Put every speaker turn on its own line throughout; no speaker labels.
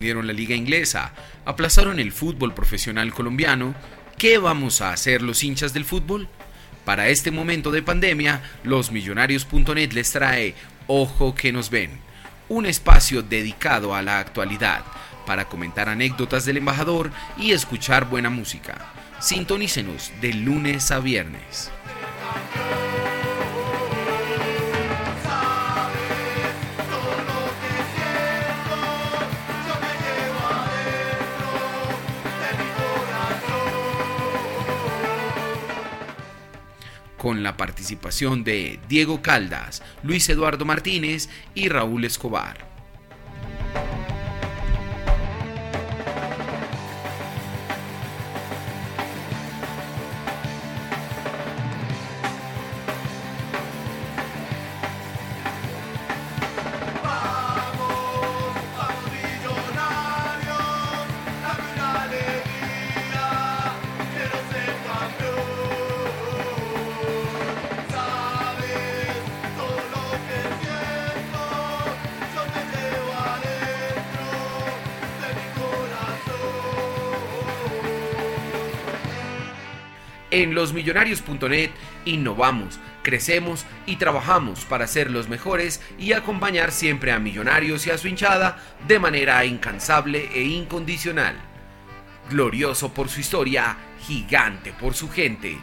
la liga inglesa, aplazaron el fútbol profesional colombiano, ¿qué vamos a hacer los hinchas del fútbol? Para este momento de pandemia, losmillonarios.net les trae Ojo que nos ven, un espacio dedicado a la actualidad para comentar anécdotas del embajador y escuchar buena música. Sintonícenos de lunes a viernes. Con la participación de Diego Caldas, Luis Eduardo Martínez y Raúl Escobar. En losmillonarios.net innovamos, crecemos y trabajamos para ser los mejores y acompañar siempre a Millonarios y a su hinchada de manera incansable e incondicional. Glorioso por su historia, gigante por su gente.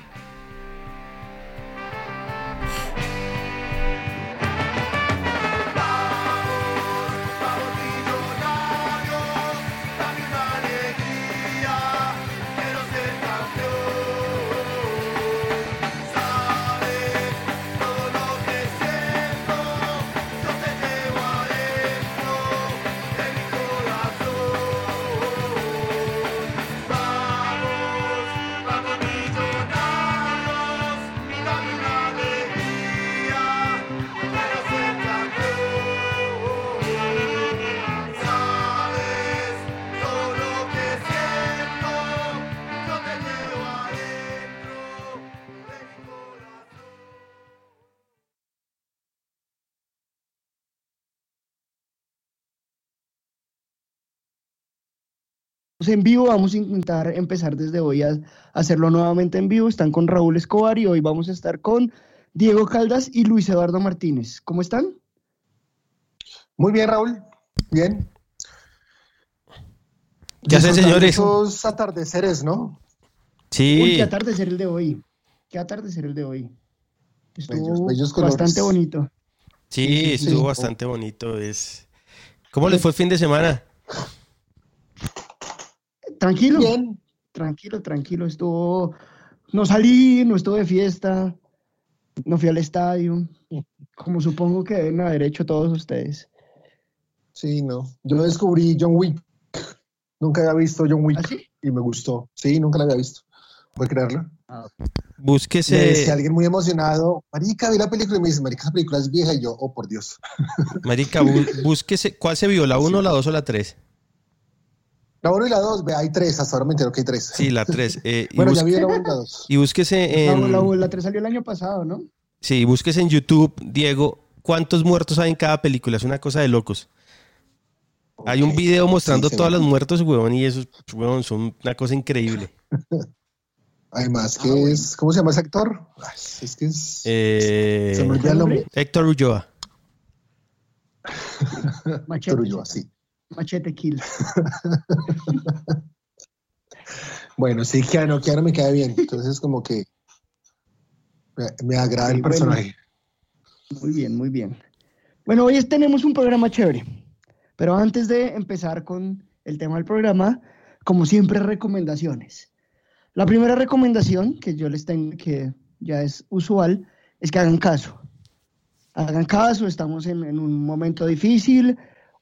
En vivo, vamos a intentar empezar desde hoy a hacerlo nuevamente en vivo. Están con Raúl Escobar y hoy vamos a estar con Diego Caldas y Luis Eduardo Martínez. ¿Cómo están?
Muy bien, Raúl. Bien.
¿Qué hacen, señores?
Esos atardeceres, ¿no?
Sí. Uy, qué atardecer el de hoy. Qué atardecer el de hoy. Estuvo bastante bonito.
Sí, estuvo bastante bonito. Es... ¿Cómo les fue el fin de semana?
Tranquilo. Bien. Tranquilo, tranquilo. Estuvo. No salí, no estuve de fiesta. No fui al estadio. Como supongo que deben haber hecho todos ustedes.
Sí, no. Yo descubrí John Wick. Nunca había visto John Wick. ¿Ah, y me gustó. Sí, nunca la había visto. ¿Puede creerlo? Ah,
Búsquese.
Si alguien muy emocionado, Marica, vi la película y me dice, Marica, esa película es vieja. Y yo, oh, por Dios.
Marica, búsquese. ¿Cuál se vio? ¿La 1, la 2 o la 3?
La 1 y la 2, hay tres, hasta ahora me entero que hay tres.
Sí, la 3. Eh,
bueno, ya vi la 1 y la 2.
Y búsquese en...
La, 3 salió el año pasado, ¿no?
Sí, búsquese en YouTube, Diego, cuántos muertos hay en cada película. Es una cosa de locos. Hay un video mostrando todos los muertos, huevón, y esos, huevón, son una cosa increíble.
Además, que ah, es, ¿cómo se llama ese actor? es que es...
Eh, se me olvida el nombre. Héctor Ulloa.
Héctor Ulloa, sí.
Machete Kill.
bueno, sí, Keanu, Keanu me cae bien. Entonces, como que me, agrada el personaje.
muy bien, muy bien. Bueno, hoy tenemos un programa chévere, pero antes de empezar con el tema del programa, como siempre, recomendaciones. La primera recomendación que yo les tengo, que ya es usual, es que hagan caso. Hagan caso, estamos en, en un momento difícil.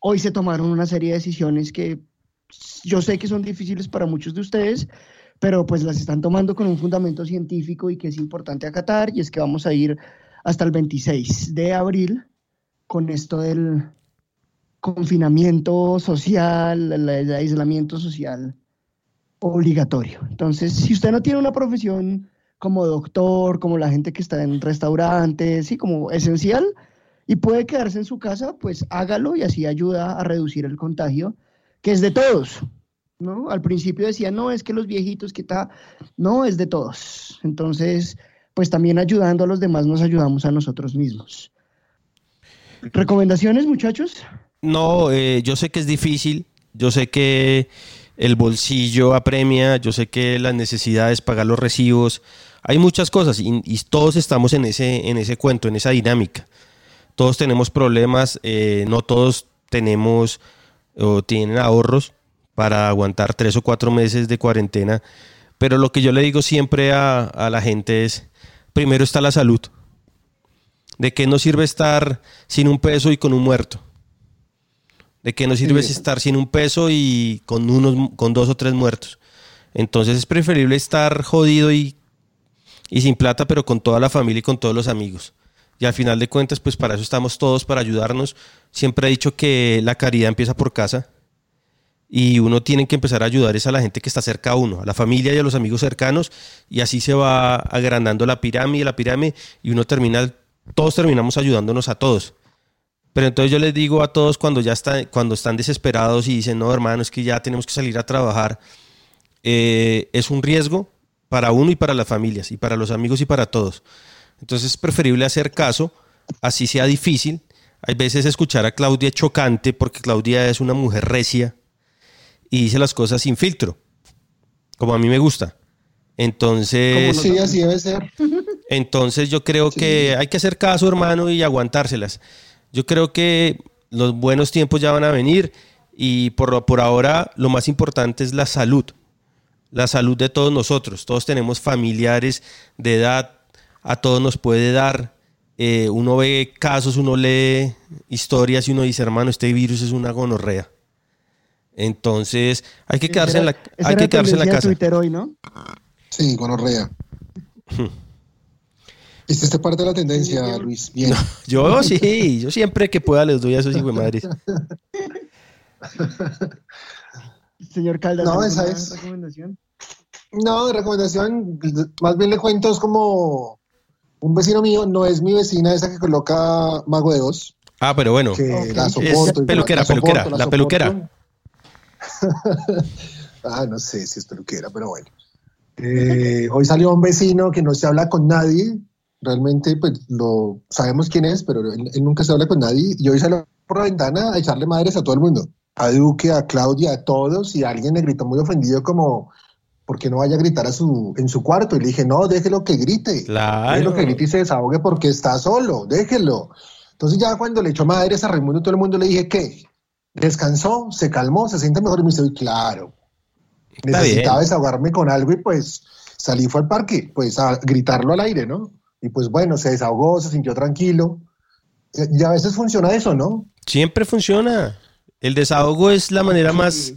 Hoy se tomaron una serie de decisiones que yo sé que son difíciles para muchos de ustedes, pero pues las están tomando con un fundamento científico y que es importante acatar, y es que vamos a ir hasta el 26 de abril con esto del confinamiento social, el aislamiento social obligatorio. Entonces, si usted no tiene una profesión como doctor, como la gente que está en restaurantes, sí, como esencial, y puede quedarse en su casa, pues hágalo y así ayuda a reducir el contagio, que es de todos, ¿no? Al principio decía, no, es que los viejitos, que está, no, es de todos. Entonces, pues también ayudando a los demás nos ayudamos a nosotros mismos. ¿Recomendaciones, muchachos?
No, eh, yo sé que es difícil, yo sé que el bolsillo apremia, yo sé que las necesidades, pagar los recibos, hay muchas cosas y, todos estamos en ese, en ese cuento, en esa dinámica. Todos tenemos problemas, eh, no todos tenemos o tienen ahorros para aguantar tres o cuatro meses de cuarentena, pero lo que yo le digo siempre a, a la gente es, primero está la salud. ¿De qué nos sirve estar sin un peso y con un muerto? ¿De qué nos sirve estar sin un peso y con, unos, con dos o tres muertos? Entonces es preferible estar jodido y, y sin plata, pero con toda la familia y con todos los amigos. Y al final de cuentas, pues para eso estamos todos, para ayudarnos. Siempre he dicho que la caridad empieza por casa y uno tiene que empezar a ayudar es a la gente que está cerca a uno, a la familia y a los amigos cercanos, y así se va agrandando la pirámide, la pirámide, y uno termina, todos terminamos ayudándonos a todos. Pero entonces yo les digo a todos cuando ya está, cuando están desesperados y dicen, no, hermano, es que ya tenemos que salir a trabajar, eh, es un riesgo para uno y para las familias, y para los amigos y para todos. Entonces es preferible hacer caso, así sea difícil. Hay veces escuchar a Claudia chocante, porque Claudia es una mujer recia, y dice las cosas sin filtro, como a mí me gusta. Entonces,
sí, así debe ser.
Entonces yo creo que hay que hacer caso, hermano, y aguantárselas. Yo creo que los buenos tiempos ya van a venir y por, por ahora lo más importante es la salud, la salud de todos nosotros. Todos tenemos familiares de edad, a todos nos puede dar. Eh, uno ve casos, uno lee historias y uno dice, hermano, este virus es una gonorrea. Entonces, hay que quedarse en la, hay que quedarse en la casa.
Twitter hoy, ¿no?
Sí, gonorrea. ¿Viste esta parte de la tendencia, Luis? Bien.
yo sí, yo siempre que pueda les doy a esos hijos de madres.
Señor Caldas,
no, esa es. recomendación? No, de recomendación, más bien le cuento, es como un vecino mío, no es mi vecina esa que coloca Mago de Oz.
Ah, pero bueno.
la soporto.
peluquera, la peluquera, la peluquera.
ah, no sé si es peluquera, pero bueno. Eh, hoy salió un vecino que no se habla con nadie. Realmente, pues lo sabemos quién es, pero él, nunca se habla con nadie. Y hoy salió por la ventana a echarle madres a todo el mundo. A Duque, a Claudia, a todos. Y alguien le gritó muy ofendido como, porque no vaya a gritar a su, en su cuarto. Y le dije, no, déjelo que grite.
Claro.
Déjelo que grite y se desahogue porque está solo, déjelo. Entonces ya cuando le echó madres a Raimundo, todo el mundo le dije, ¿qué? descansó, se calmó, se siente mejor y me dice, claro, necesitaba desahogarme con algo y pues salí fue al parque, pues a gritarlo al aire, ¿no? Y pues bueno, se desahogó, se sintió tranquilo. Y a veces funciona eso, ¿no?
Siempre funciona. El desahogo es la manera más,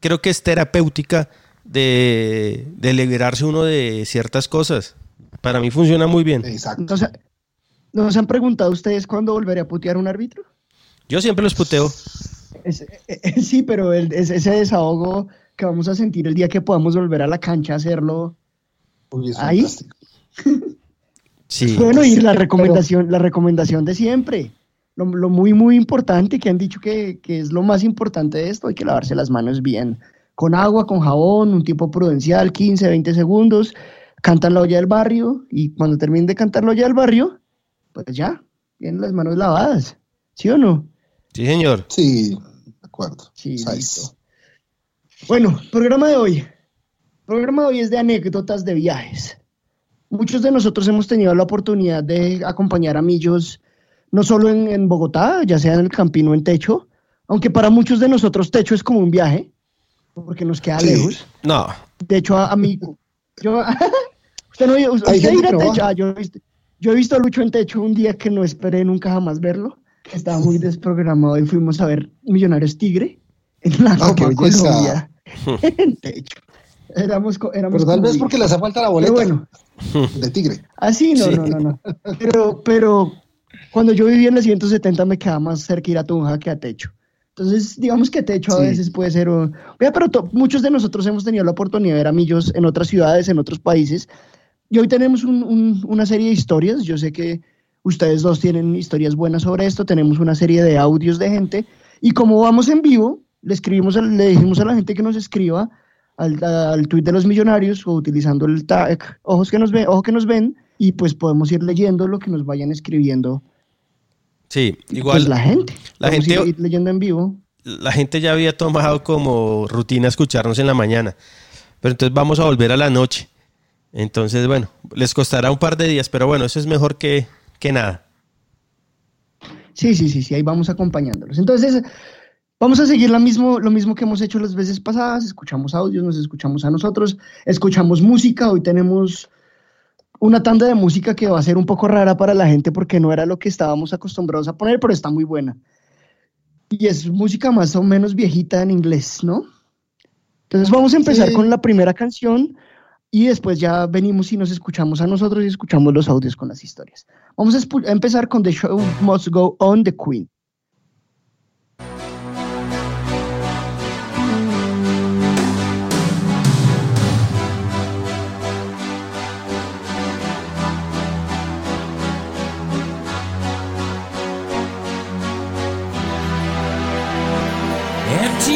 creo que es terapéutica de, de liberarse uno de ciertas cosas. Para mí funciona muy bien.
Exacto. ¿Nos han preguntado ustedes cuándo volveré a putear un árbitro?
Yo siempre los puteo.
Eh, eh, sí, pero el, ese desahogo que vamos a sentir el día que podamos volver a la cancha a hacerlo ahí.
Sí.
Bueno, y la recomendación, la recomendación de siempre. Lo, muy, muy importante que han dicho que, que, es lo más importante de esto, hay que lavarse las manos bien. Con agua, con jabón, un tiempo prudencial, 15, 20 segundos. Cantan la olla del barrio y cuando terminen de cantar la olla del barrio, pues ya, tienen las manos lavadas. ¿Sí o no?
Sí, señor.
Sí, acuerdo.
Sí,
Seis.
listo. Bueno, programa de hoy. programa de hoy es de anécdotas de viajes. Muchos de nosotros hemos tenido la oportunidad de acompañar a Millos, no solo en, en Bogotá, ya sea en el Campino o en Techo, aunque para muchos de nosotros Techo es como un viaje, porque nos queda
Sí.
lejos.
No,
De hecho, a, a mí, yo, usted no usted
Hay
a Techo. Ah, yo, he visto, yo he visto a Lucho en Techo un día que no esperé nunca jamás verlo, que estaba muy desprogramado y fuimos a ver Millonarios Tigre en la
Ah,
Copa. Colombia en Techo. Éramos, éramos
Pero tal vez porque le hace falta la boleta
bueno,
de tigre.
así no,
Sí.
no, no, no. Pero, pero cuando yo vivía en la 170 me quedaba más cerca ir a Tunja que a Techo. Entonces, digamos que Techo a
Sí.
veces puede ser... un- Vea, pero to- muchos de nosotros hemos tenido la oportunidad de ver a Millos en otras ciudades, en otros países. Y hoy tenemos un- un- una serie de historias. Yo sé que ustedes dos tienen historias buenas sobre esto. Tenemos una serie de audios de gente. Y como vamos en vivo, le, escribimos le dijimos a la gente que nos escriba al, al tweet de los millonarios o utilizando el tag ojos que nos ven, ojo que nos ven y pues podemos ir leyendo lo que nos vayan escribiendo
sí, igual
pues, la gente.
la gente-
ir- leyendo en vivo.
la gente ya había tomado como rutina escucharnos en la mañana, pero entonces vamos a volver a la noche. Entonces, bueno, les costará un par de días, pero bueno, eso es mejor que, que nada.
Sí, sí, sí, sí, ahí vamos acompañándolos. Entonces, vamos a seguir la mismo, lo mismo que hemos hecho las veces pasadas. Escuchamos audios, nos escuchamos a nosotros, escuchamos música. Hoy tenemos una tanda de música que va a ser un poco rara para la gente porque no era lo que estábamos acostumbrados a poner, pero está muy buena. Y es música más o menos viejita en inglés, ¿no? Entonces vamos a empezar
Sí.
con la primera canción y después ya venimos y nos escuchamos a nosotros y escuchamos los audios con las historias. Vamos a empezar con The Show Must Go On, The Queen.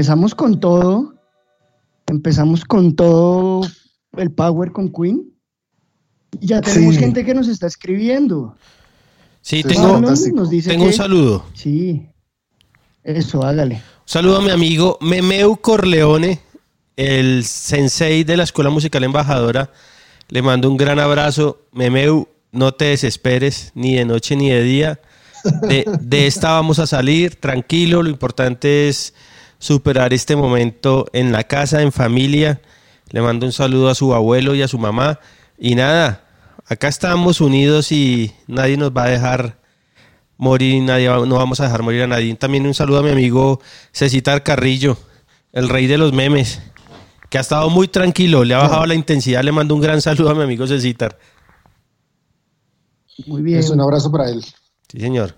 Empezamos con todo. Empezamos con todo el power con Queen. Y ya tenemos
Sí.
gente que nos está escribiendo.
Sí, tengo,
Marlon
fantástico.
nos dice
tengo un saludo.
Sí. Eso, hágale.
Un saludo a mi amigo Memeu Corleone, el sensei de la Escuela Musical Embajadora. Le mando un gran abrazo. Memeu, no te desesperes, ni de noche ni de día. De, de esta vamos a salir, tranquilo. Lo importante es superar este momento en la casa, en familia. Le mando un saludo a su abuelo y a su mamá. Y nada, acá estamos unidos y nadie nos va a dejar morir, nadie va- no vamos a dejar morir a nadie. También un saludo a mi amigo Cecitar Carrillo, el rey de los memes, que ha estado muy tranquilo, le ha bajado la intensidad. Le mando un gran saludo a mi amigo Cecitar.
Muy bien.
Es un abrazo para él.
Sí, señor.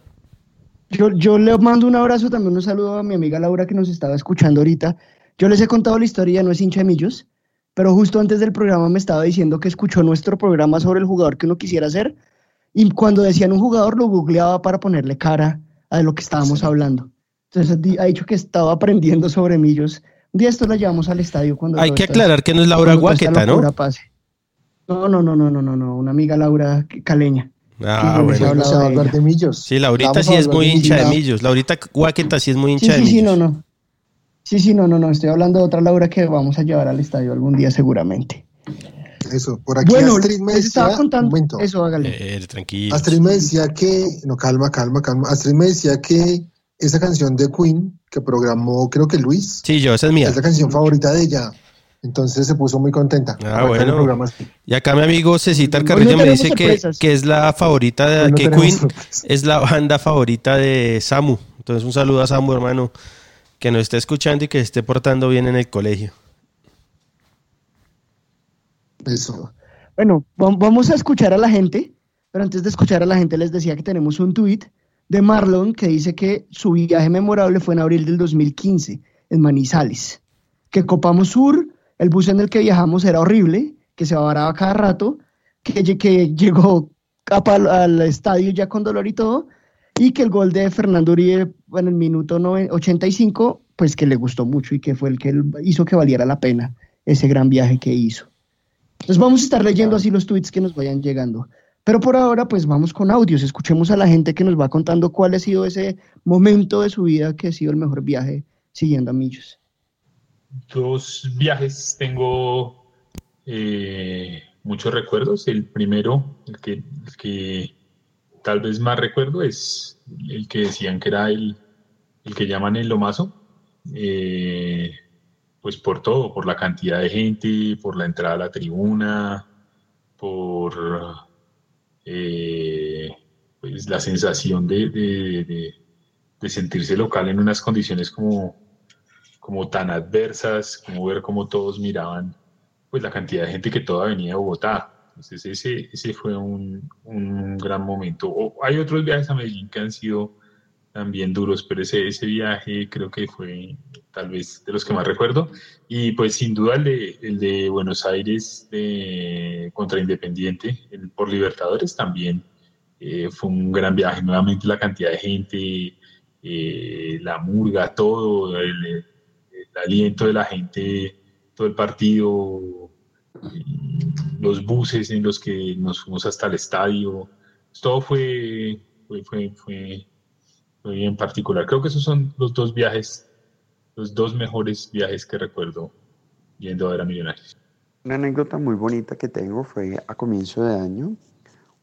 Yo, yo le mando un abrazo, también un saludo a mi amiga Laura que nos estaba escuchando ahorita. Yo les he contado la historia, no es hincha de millos, pero justo antes del programa me estaba diciendo que escuchó nuestro programa sobre el jugador que uno quisiera ser y cuando decían un jugador lo googleaba para ponerle cara a lo que estábamos hablando. Entonces ha dicho que estaba aprendiendo sobre millos. Un día esto la llevamos al estadio cuando...
Hay que aclarar que no es Laura Guaqueta, ¿no?
pase. No, no, no, no, no, no, no, una amiga Laura caleña.
Ah,
Sí,
bueno.
a
de
hablar
ella.
de millos.
Sí, Laurita
Vamos
sí es muy
de
hincha de
millos.
millos. Laurita Guaqueta sí es muy
Sí,
hincha de
sí, sí,
millos.
no, no. Sí, sí, no, no, no. Estoy hablando de otra Laura que vamos a llevar al estadio algún día seguramente.
Eso, por aquí
bueno,
Astrid me decía,
contando.
un momento.
Eso, hágale.
Eh, tranquilo.
Astrid me decía que, no, calma, calma, calma. Astrid me decía que esa canción de Queen que programó, creo que Luis,
Sí, yo, esa es mía.
es la canción favorita de ella. Entonces se puso muy contenta.
Ah, bueno. Y acá mi amigo Cecitar
Hoy no
Carrillo me dice que, que es la favorita de
no
que Queen
sorpresas.
es la banda favorita de Samu. Entonces un saludo a Samu, hermano, que nos esté escuchando y que esté portando bien en el colegio.
Eso.
Bueno, vam- vamos a escuchar a la gente, pero antes de escuchar a la gente les decía que tenemos un tweet de Marlon que dice que su viaje memorable fue en abril del 2015 en Manizales, que Copamos Sur, el bus en el que viajamos era horrible, que se varaba cada rato, que, que llegó al estadio ya con dolor y todo, y que el gol de Fernando Uribe en el minuto noven- 85, pues que le gustó mucho y que fue el que hizo que valiera la pena ese gran viaje que hizo. Entonces vamos a estar leyendo así los tweets que nos vayan llegando. Pero por ahora, pues vamos con audios. Escuchemos a la gente que nos va contando cuál ha sido ese momento de su vida que ha sido el mejor viaje siguiendo a Millos.
Dos viajes tengo eh, muchos recuerdos. El primero, el que, tal vez más recuerdo, es el que decían que era el, que llaman el Lomazo. Eh, pues por todo, por la cantidad de gente, por la entrada a la tribuna, por eh, pues la sensación de sentirse local en unas condiciones como, como tan adversas, como ver cómo todos miraban pues la cantidad de gente que toda venía de Bogotá. Entonces ese, ese fue un, un gran momento. O hay otros viajes a Medellín que han sido también duros, pero ese, ese viaje creo que fue tal vez de los que más recuerdo. Y pues sin duda el de, el de Buenos Aires de, contra Independiente el- por Libertadores también eh, fue un gran viaje. Nuevamente la cantidad de gente, eh, la murga, todo, el, el aliento de la gente, todo el partido, eh, los buses en los que nos fuimos hasta el estadio. Todo fue, fue, fue, fue, fue bien particular. Creo que esos son los dos viajes, los dos mejores viajes que recuerdo yendo a ver a Millonarios.
Una anécdota muy bonita que tengo fue a comienzo de año.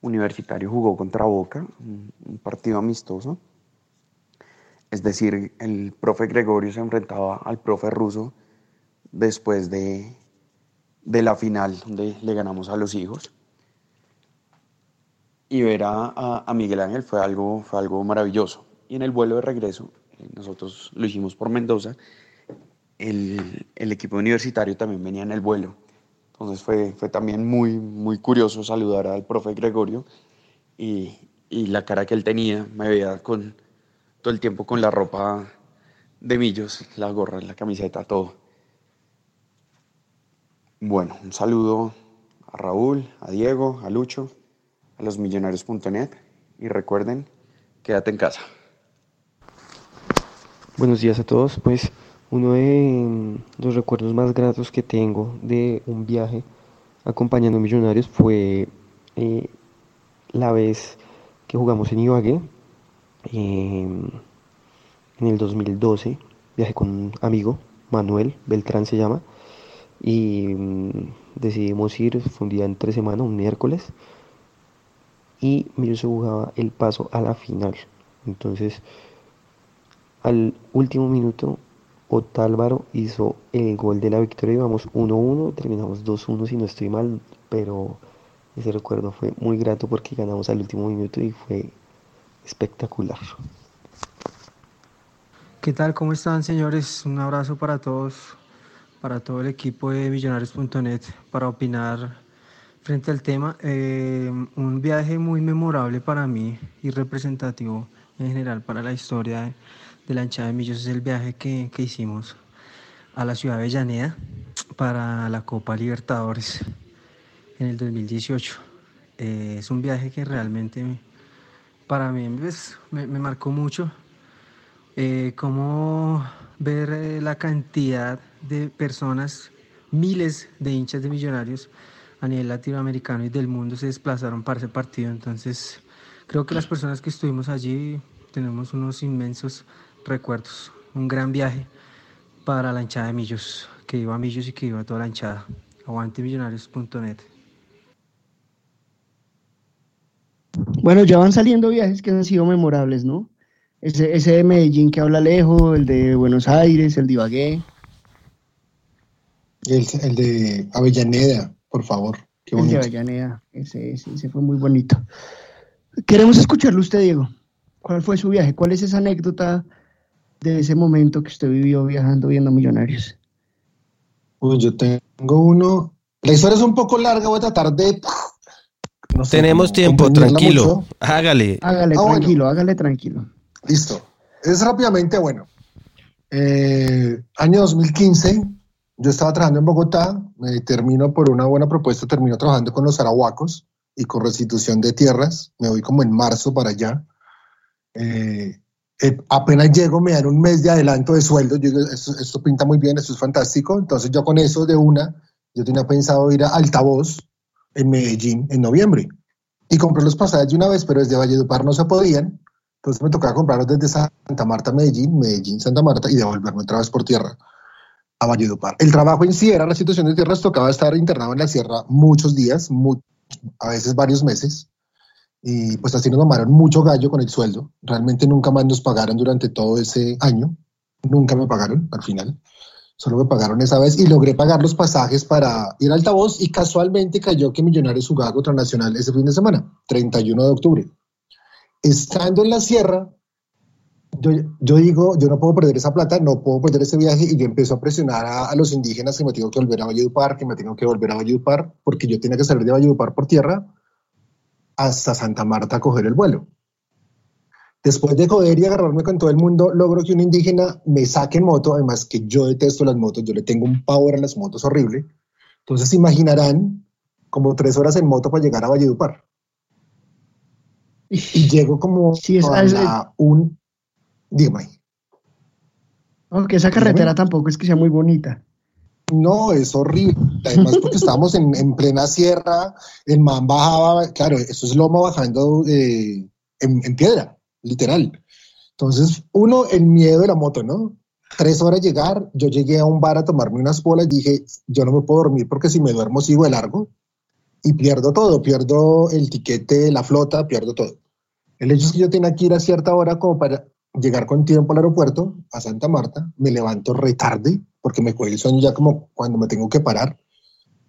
Universitario jugó contra Boca, un partido amistoso. Es decir, el profe Gregorio se enfrentaba al profe ruso después de, de la final donde le ganamos a los hijos. Y ver a, a- Miguel Ángel fue algo, fue algo maravilloso. Y en el vuelo de regreso, eh, nosotros lo hicimos por Mendoza, el, el equipo universitario también venía en el vuelo. Entonces fue, fue también muy, muy curioso saludar al profe Gregorio y, y la cara que él tenía, me veía con, todo el tiempo con la ropa de millos, la gorra, la camiseta, todo. Bueno, un saludo a Raúl, a Diego, a Lucho, a los millonarios.net y recuerden, quédate en casa. Buenos días a todos, pues
Uno de los recuerdos más gratos que tengo de un viaje acompañando a Millonarios fue eh, la vez que jugamos en Ibagué eh, en el 2012. Viajé con un amigo, Manuel Beltrán se llama, y mm, decidimos ir, fue un día entre semana, un miércoles, y Millos se jugaba el paso a la final. Entonces, al último minuto, Otálvaro hizo el gol de la victoria, íbamos 1-1, terminamos 2-1 si no estoy mal, pero ese recuerdo fue muy grato porque ganamos al último minuto y fue espectacular.
¿Qué tal? ¿Cómo están, señores? Un abrazo para todos, para todo el equipo de Millonarios.net, para opinar frente al tema. Eh, un viaje muy memorable para mí y representativo en general para la historia de, la hinchada de Millos es el viaje que, que hicimos a la ciudad de Avellaneda para la Copa Libertadores en el 2018. Eh, es un viaje que realmente para mí pues, me, marcó mucho. Eh, cómo ver eh, la cantidad de personas, miles de hinchas de millonarios a nivel latinoamericano y del mundo se desplazaron para ese partido. Entonces, creo que las personas que estuvimos allí tenemos unos inmensos recuerdos. Un gran viaje para la hinchada de Millos, que iba a Millos y que iba a toda la hinchada. Aguantemillonarios.net.
Bueno, ya van saliendo viajes que han sido memorables, ¿no? Ese, ese de Medellín que habla lejos, el de Buenos Aires, el de Ibagué.
El, el de Avellaneda, por favor. Qué
el de. Avellaneda, ese, ese, ese fue muy bonito. Queremos escucharlo usted, Diego. ¿Cuál fue su viaje? ¿Cuál es esa anécdota de ese momento que usted vivió viajando viendo millonarios?
Uy, yo tengo uno. La historia es un poco larga, voy a tratar de. No sé,
Tenemos tiempo, tranquilo.
mucho.
Hágale.
Hágale
Ah, bueno.
tranquilo, hágale tranquilo.
Listo. Es rápidamente bueno. Eh, año 2015, yo estaba trabajando en Bogotá, me termino por una buena propuesta, termino trabajando con los arahuacos y con restitución de tierras. Me voy como en marzo para allá. Eh, eh, apenas llego, me dan un mes de adelanto de sueldo. Yo digo, esto, esto pinta muy bien, esto es fantástico. Entonces yo con eso de una, yo tenía pensado ir a Altavoz en Medellín en noviembre. Y compré los pasajes de una vez, pero desde Valledupar no se podían. Entonces me tocaba comprarlos desde Santa Marta, Medellín, Medellín, Santa Marta y devolverme otra vez por tierra a Valledupar. El trabajo en sí era la situación de tierras, tocaba estar internado en la sierra muchos días, mu- a veces varios meses. Y pues así nos mamaron mucho gallo con el sueldo. Realmente nunca más nos pagaron durante todo ese año. Nunca me pagaron al final. Solo me pagaron esa vez y logré pagar los pasajes para ir a altavoz y casualmente cayó que Millonarios jugaba contra Nacional ese fin de semana, 31 de octubre. Estando en la sierra, yo, yo digo, yo no puedo perder esa plata, no puedo perder ese viaje y yo empiezo a presionar a, a los indígenas que me tengo que volver a Valledupar, que me tengo que volver a Valledupar, porque yo tenía que salir de Valledupar por tierra hasta Santa Marta a coger el vuelo. Después de joder y agarrarme con todo el mundo, logro que un indígena me saque en moto, además que yo detesto las motos, yo le tengo un power a las motos horrible. Entonces imaginarán como tres horas en moto para llegar a Valledupar. Y llego como
Sí, es-
a la un... Dígame.
Aunque esa carretera tampoco es que sea muy bonita.
No, es horrible. Además, porque estábamos en, en plena sierra, el man bajaba, claro, eso es lomo bajando eh, en, en piedra, literal. Entonces, uno, el miedo de la moto, ¿no? Tres horas llegar, yo llegué a un bar a tomarme unas bolas, dije, yo no me puedo dormir porque si me duermo sigo de largo y pierdo todo, pierdo el tiquete, la flota, pierdo todo. El hecho es que yo tenía que ir a cierta hora como para llegar con tiempo al aeropuerto, a Santa Marta, me levanto re tarde, porque me coge el sueño ya como cuando me tengo que parar,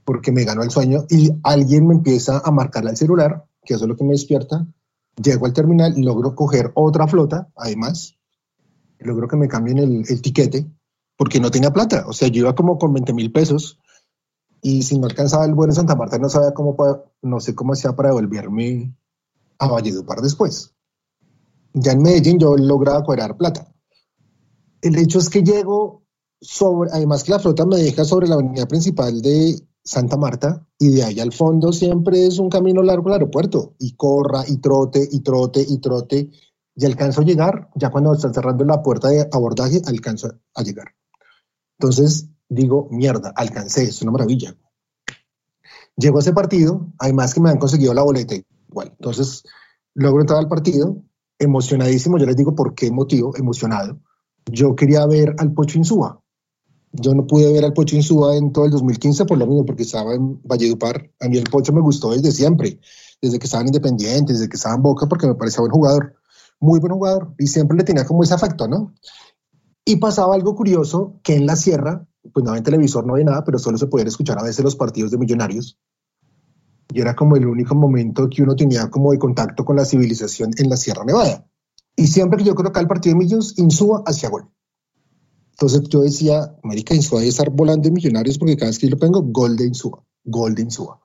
porque me ganó el sueño, y alguien me empieza a marcar al celular, que eso es lo que me despierta, llego al terminal, logro coger otra flota, además, logro que me cambien el, el tiquete, porque no tenía plata, o sea, yo iba como con 20 mil pesos, y si no alcanzaba el vuelo en Santa Marta, no sabía cómo, no sé cómo hacía para devolverme a Valledupar después. Ya en Medellín yo lograba cuadrar plata. El hecho es que llego sobre, además que la flota me deja sobre la avenida principal de Santa Marta y de ahí al fondo siempre es un camino largo al aeropuerto y corra y trote y trote y trote y alcanzo a llegar, ya cuando están cerrando la puerta de abordaje alcanzo a llegar. Entonces digo, mierda, alcancé, es una maravilla. Llego a ese partido, además que me han conseguido la boleta igual. Entonces logro entrar al partido, emocionadísimo. Yo les digo por qué motivo, emocionado. Yo quería ver al Pocho Insúa. Yo no pude ver al Pocho Insúa en todo el 2015 por lo mismo, porque estaba en Valledupar. A mí el Pocho me gustó desde siempre, desde que estaba en Independiente, desde que estaba en Boca, porque me parecía buen jugador, muy buen jugador, y siempre le tenía como ese afecto, ¿no? Y pasaba algo curioso, que en la sierra, pues no había televisor, no había nada, pero solo se podían escuchar a veces los partidos de millonarios. Y era como el único momento que uno tenía como de contacto con la civilización en la Sierra Nevada. Y siempre que yo colocaba el partido de Millos, Insúa hacia gol. Entonces yo decía, América Insúa debe estar volando en Millonarios porque cada vez que yo lo pongo, gol de Insúa, gol de Insúa.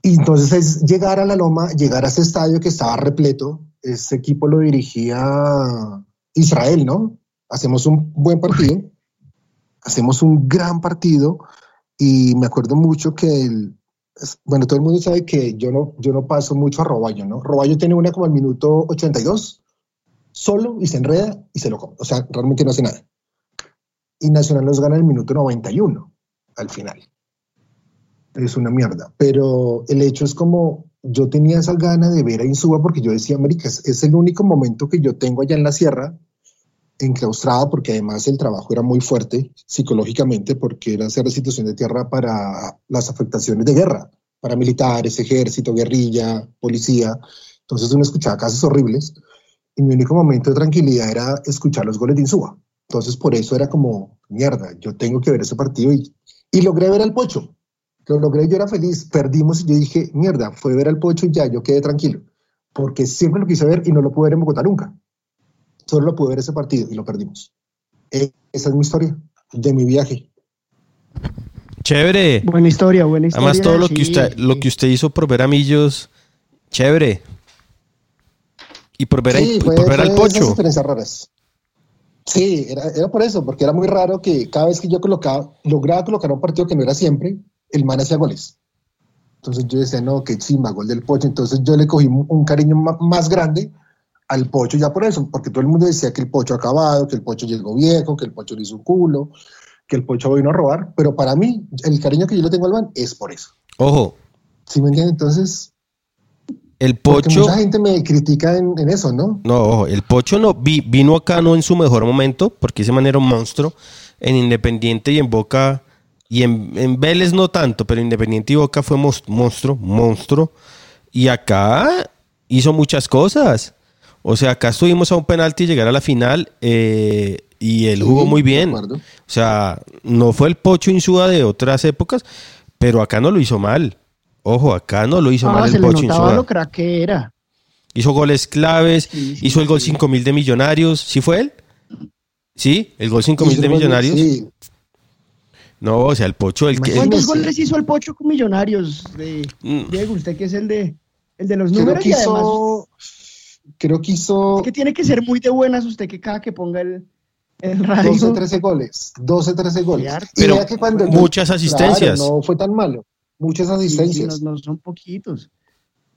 Y entonces es llegar a la Loma, llegar a ese estadio que estaba repleto. Ese equipo lo dirigía Israel, ¿no? Hacemos un buen partido, hacemos un gran partido y me acuerdo mucho que el, bueno, todo el mundo sabe que yo no, yo no paso mucho a Roballo, ¿no? Roballo tiene una como al minuto 82, solo y se enreda y se lo come. O sea, realmente no hace nada. Y Nacional nos gana el minuto 91 al final. Es una mierda. Pero el hecho es como yo tenía esa gana de ver a Insúa porque yo decía, América, es, el único momento que yo tengo allá en la sierra enclaustrado porque además el trabajo era muy fuerte psicológicamente porque era hacer situación de tierra para las afectaciones de guerra, para militares, ejército, guerrilla, policía. Entonces uno escuchaba casos horribles y mi único momento de tranquilidad era escuchar los goles de Insúa. Entonces por eso era como, mierda, yo tengo que ver ese partido y, y logré ver al Pocho. Lo logré, yo era feliz, perdimos y yo dije, mierda, fue ver al Pocho y ya, yo quedé tranquilo. Porque siempre lo quise ver y no lo pude ver en Bogotá nunca solo lo pude ver ese partido y lo perdimos. Eh, esa es mi historia de mi viaje.
Chévere.
Buena historia, buena historia.
Además, todo lo que usted,
sí.
lo que usted hizo por ver a Millos, chévere. Y por ver,
Sí,
y
fue-
por ver al Pocho.
experiencias raras. Sí, era, era por eso, porque era muy raro que cada vez que yo colocaba, lograba colocar un partido que no era siempre, el man hacía goles. Entonces yo decía, no, qué chimba, gol del Pocho. Entonces yo le cogí un, un cariño más grande al Pocho ya por eso, porque todo el mundo decía que el Pocho acabado, que el Pocho llegó viejo, que el Pocho le hizo un culo, que el Pocho vino a robar, pero para mí el cariño que yo le tengo al man es por eso.
Ojo,
¿Sí me entienden? Entonces,
el
porque
Pocho.
mucha gente me critica en, en eso, ¿no?
No, ojo, el Pocho no vi- vino acá no en su mejor momento, porque ese man era un monstruo. En Independiente y en Boca, y en, en Vélez no tanto, pero Independiente y Boca fue monstruo, monstruo. Y acá hizo muchas cosas. O sea, acá estuvimos a un penalti llegar a la final eh, y él
Sí,
jugó muy bien. O sea, no fue el Pocho Insúa de otras épocas, pero acá no lo hizo mal. Ojo, acá no lo hizo
Ah,
mal el Insúa.
lo crack que era.
Hizo goles claves,
Sí, sí,
hizo el gol
sí.
5000 de Millonarios. ¿Sí fue él? Sí, el gol 5000
Y
de Millonarios.
Sí,
No, o sea, el Pocho, el que.
¿Cuántos goles hizo el Pocho con Millonarios? De,
Mm.
Diego, usted que es el de, el de los
creo
números
que
y además
hizo, creo que hizo
es que tiene que ser muy de buenas usted que cada que ponga el, el radio.
12, 13 goles, 12, 13 goles. Y
Pero
vea que cuando
muchas asistencias.
Claro, no fue tan malo, muchas asistencias.
no, no son poquitos.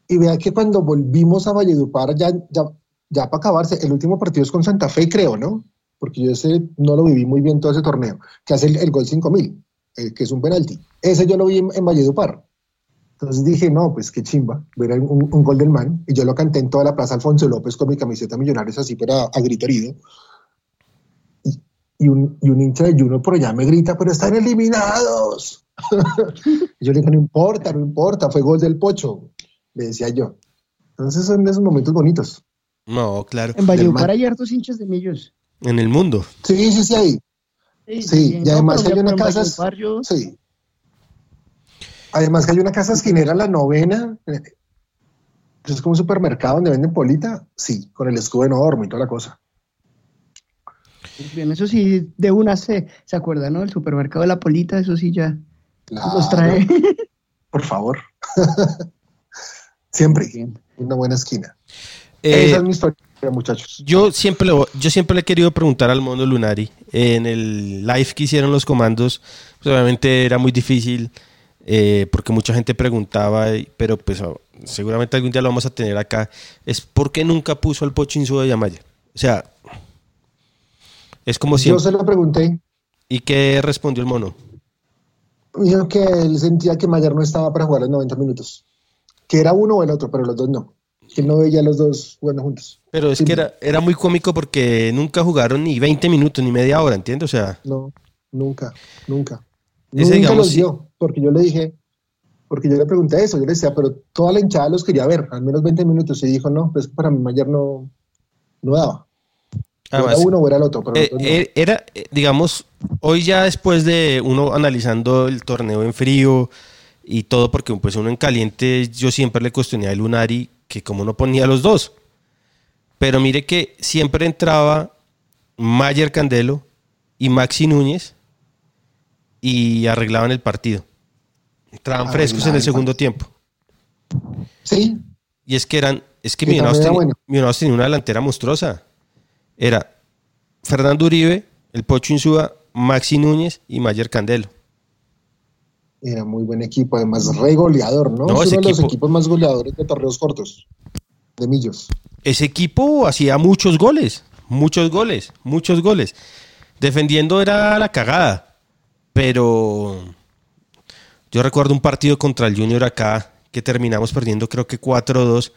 Y vea que cuando volvimos a Valledupar, ya, ya, ya para acabarse, el último partido es con Santa Fe, creo, ¿no? Porque yo ese no lo viví muy bien todo ese torneo, que hace el, el gol 5000, eh, que es un penalti. Ese yo lo vi en, en Valledupar. Entonces dije, no, pues qué chimba, ver un, un gol del man. Y yo lo canté en toda la plaza Alfonso López con mi camiseta Millonarios, así, pero a, a grito herido. Y, un, y un hincha de Juno por allá me grita, pero están eliminados. y yo le dije, no importa, no importa, fue gol del Pocho, le decía yo. Entonces son esos momentos bonitos.
No, claro.
En Valledupar hay hartos hinchas de Millos.
En el mundo.
Sí, sí, sí, ahí. Sí,
en
y además hay una casa-
yo-
Sí. Además que hay una casa esquinera, la novena. eh, Es como un supermercado donde venden polita. Sí, con el escudo enorme y toda la cosa.
Bien, eso sí, de una se, se acuerda, ¿no? El supermercado de la Polita, eso sí ya los trae.
Por favor. Siempre.
Bien.
Una buena esquina.
Eh,
Esa es mi historia, muchachos.
yo siempre, lo- yo siempre le he querido preguntar al Mono Lunari. En el live que hicieron los comandos, pues obviamente era muy difícil eh, porque mucha gente preguntaba, pero pues oh, seguramente algún día lo vamos a tener acá. Es por qué nunca puso al Pocho Insúa de Yamaya. O sea, es como
Yo
siempre.
se lo pregunté.
¿Y qué respondió el mono?
Dijo que él sentía que Mayer no estaba para jugar los 90 minutos. Que era uno o el otro, pero los dos no. Que no veía a los dos jugando juntos.
Pero es
Sí.
que era, era muy cómico porque nunca jugaron ni 20 minutos ni media hora, ¿entiendes? O sea,
No, nunca, nunca.
Ese,
nunca
digamos,
los dio, porque yo le dije, porque yo le pregunté eso, yo le decía, pero toda la hinchada los quería ver, al menos 20 minutos, y dijo, no, pues para mí Mayer no, no daba. O
además,
era uno o era el otro, pero
eh,
no.
eh, era, eh, digamos, hoy ya después de uno analizando el torneo en frío y todo, porque pues uno en caliente, yo siempre le cuestioné a Lunari que como no ponía los dos. Pero mire que siempre entraba Mayer Candelo y Maxi Núñez y arreglaban el partido. Entraban
Arreglaban
frescos en el segundo tiempo.
Sí,
Y es que eran, es que
Que
Millonarios
también era
tenía,
bueno.
Millonarios tenía una delantera monstruosa. Era Fernando Uribe, el Pocho Insúa, Maxi Núñez y Mayer Candelo.
era muy buen equipo, además re goleador, ¿no?
No,
es uno de los
equipo-
equipos más goleadores de torneos cortos, de Millos.
Ese equipo hacía muchos goles, muchos goles, muchos goles. Defendiendo era la cagada, pero yo recuerdo un partido contra el Junior acá que terminamos perdiendo creo que 4-2,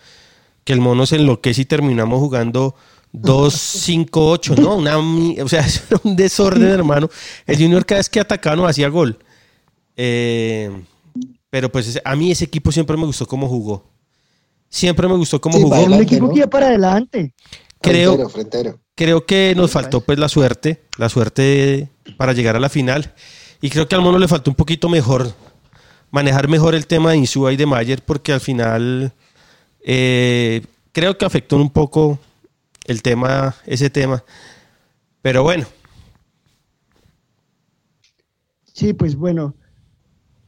que el mono se enloquece y terminamos jugando 2-5-8, ¿no? Una, o sea, eso era un desorden, hermano. El Junior cada vez que atacaba nos hacía gol. Eh, pero pues a mí ese equipo siempre me gustó cómo jugó. Siempre me gustó cómo
Sí,
jugó.
Un equipo
¿no?
que iba para adelante.
Creo,
Frentero, frentero.
creo que nos faltó pues la suerte, la suerte para llegar a la final. Y creo que al mono le faltó un poquito mejor, manejar mejor el tema de Insúa y de Mayer, porque al final eh, creo que afectó un poco el tema, ese tema. Pero bueno,
Sí, pues bueno.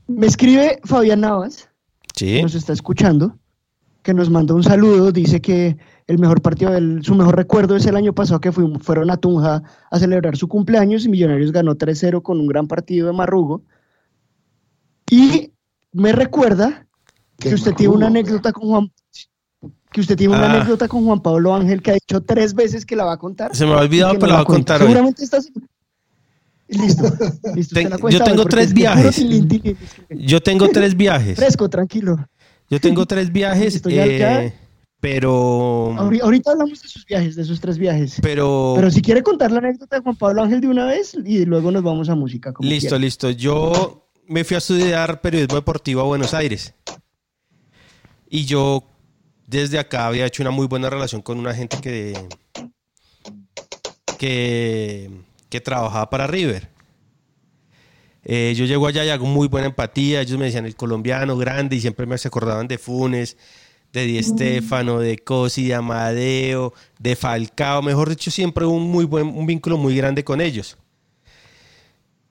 Me escribe Fabián Navas,
sí.
que nos está escuchando, que nos mandó un saludo, dice que el mejor partido, del- su mejor recuerdo es el año pasado que fueron a Tunja a celebrar su cumpleaños y Millonarios ganó 3-0 con un gran partido de Marrugo. Y me recuerda que usted tiene una anécdota con Juan que usted tiene una
Ah.
anécdota con Juan Pablo Ángel que ha dicho tres veces que la va a contar.
Se me ha olvidado, pero la voy a contar hoy.
Seguramente está Listo, listo.
Ten-
la
yo tengo tres viajes. Yo tengo tres viajes.
Fresco, tranquilo.
Yo tengo tres viajes,
Listo, ya-
eh,
ya.
pero...
Ahori- Ahorita hablamos de sus viajes, de sus tres viajes.
Pero...
Pero si quiere contar la anécdota de Juan Pablo Ángel de una vez y luego nos vamos a música. como
Listo,
quiera.
listo. Yo me fui a estudiar periodismo deportivo a Buenos Aires. Y yo desde acá había hecho una muy buena relación con una gente que, que, que trabajaba para River. Eh, yo llego allá y hago muy buena empatía. Ellos me decían el colombiano grande y siempre me acordaban de Funes, de Di Stéfano, de Cosi, de Amadeo, de Falcao. Mejor dicho, siempre un muy buen un vínculo muy grande con ellos.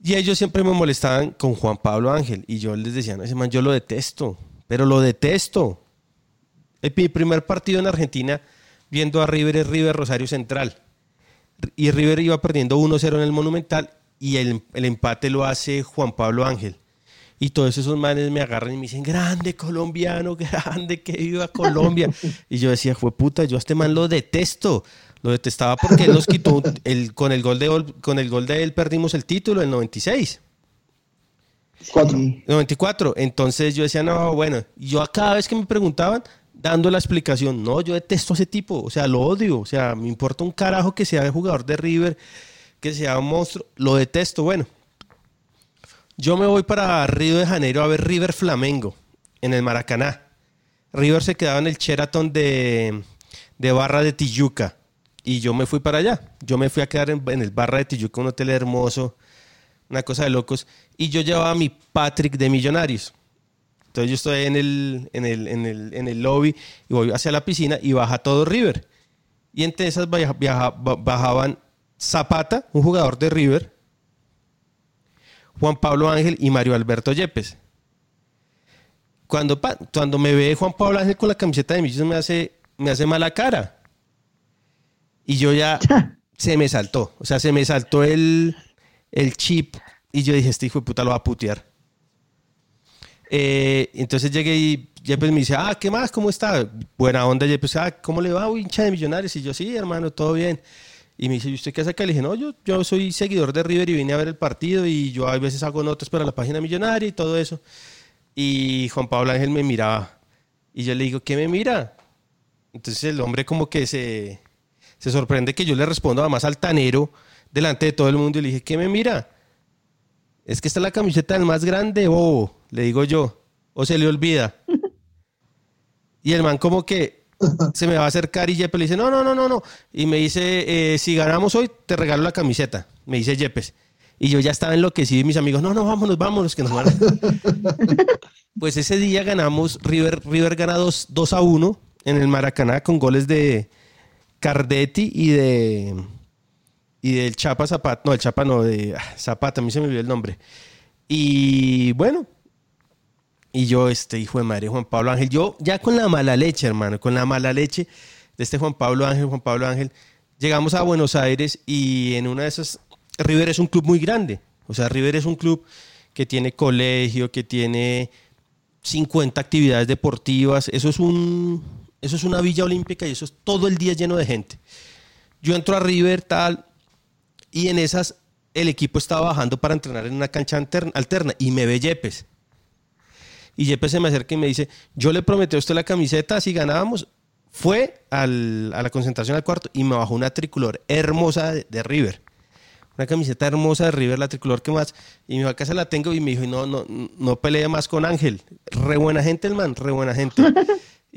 Y ellos siempre me molestaban con Juan Pablo Ángel. Y yo les decía, no, ese man yo lo detesto, pero lo detesto. El mi primer partido en Argentina, viendo a River, es River Rosario Central. Y River iba perdiendo 1-0 en el Monumental y el, el empate lo hace Juan Pablo Ángel. Y todos esos manes me agarran y me dicen, grande colombiano, grande, que viva Colombia. y yo decía, fue puta, yo a este man lo detesto. Lo detestaba porque él nos quitó, el, con, el gol de, con el gol de él perdimos el título en 96.
Cuatro.
Sí.
94. Entonces yo decía, no, bueno, y yo a cada vez que me preguntaban, dando la explicación, no, yo detesto a ese tipo, o sea, lo odio, o sea, me importa un carajo que sea jugador de River, que sea un monstruo, lo detesto, bueno. Yo me voy para Río de Janeiro a ver River Flamengo en el Maracaná. River se quedaba en el Sheraton de, de Barra de Tijuca y yo me fui para allá. Yo me fui a quedar en, en el Barra de Tijuca, un hotel hermoso, una cosa de locos. Y yo llevaba a mi Patrick de Millonarios. Entonces yo estoy en el, en el, en el, en el lobby y voy hacia la piscina y baja todo River. Y entre esas viaja- viaja- ba- bajaban Zapata, un jugador de River, Juan Pablo Ángel y Mario Alberto Yepes. Cuando, cuando me ve Juan Pablo Ángel con la camiseta de Millos me hace, me hace mala cara. Y yo ya se me saltó. O sea, se me saltó el, el chip. Y yo dije, este hijo de puta lo va a putear. Eh, entonces llegué y Yepes me dice, ah, ¿qué más? ¿Cómo está? Buena onda, Yepes. Ah, ¿cómo le va, hincha de millonarios? Y yo, sí, hermano, todo bien. Y me dice, ¿y usted qué hace acá? Le dije, no, yo, yo soy seguidor de River y vine a ver el partido y yo a veces hago notas para la página millonaria y todo eso. Y Juan Pablo Ángel me miraba. Y yo le digo, ¿qué me mira? Entonces el hombre como que se, se sorprende que yo le respondo además altanero delante de todo el mundo y le dije, ¿qué me mira? Es que está la camiseta del más grande, bobo, le digo yo. O se le olvida. Y el man como que se me va a acercar y Yepes le dice, no, no, no, no, no. Y me dice, eh, si ganamos hoy, te regalo la camiseta. Me dice Yepes. Y yo ya estaba enloquecido y mis amigos, no, no, vámonos, vámonos, que nos van a... Pues ese día ganamos, River, River gana 2, 2 a 1 en el Maracaná con goles de Cardetti y de... Y del Chapa Zapata, no, el Chapa no, de ah, Zapata, a mí se me olvidó el nombre. Y bueno, y yo, este hijo de madre, Juan Pablo Ángel, yo ya con la mala leche, hermano, con la mala leche de este Juan Pablo Ángel, Juan Pablo Ángel, llegamos a Buenos Aires y en una de esas, River es un club muy grande. O sea, River es un club que tiene colegio, que tiene 50 actividades deportivas. Eso es, un, eso es una villa olímpica y eso es todo el día lleno de gente. Yo entro a River, tal, y en esas el equipo estaba bajando para entrenar en una cancha alterna, y me ve Yepes. Y Yepes se me acerca y me dice, yo le prometí a usted la camiseta si ganábamos. Fue al- a la concentración al cuarto y me bajó una tricolor hermosa de, de River. Una camiseta hermosa de River, la tricolor que más. Y me dijo, acá se la tengo. Y me dijo, no, no, no pelee más con Ángel. Re buena gente el man, re buena gente.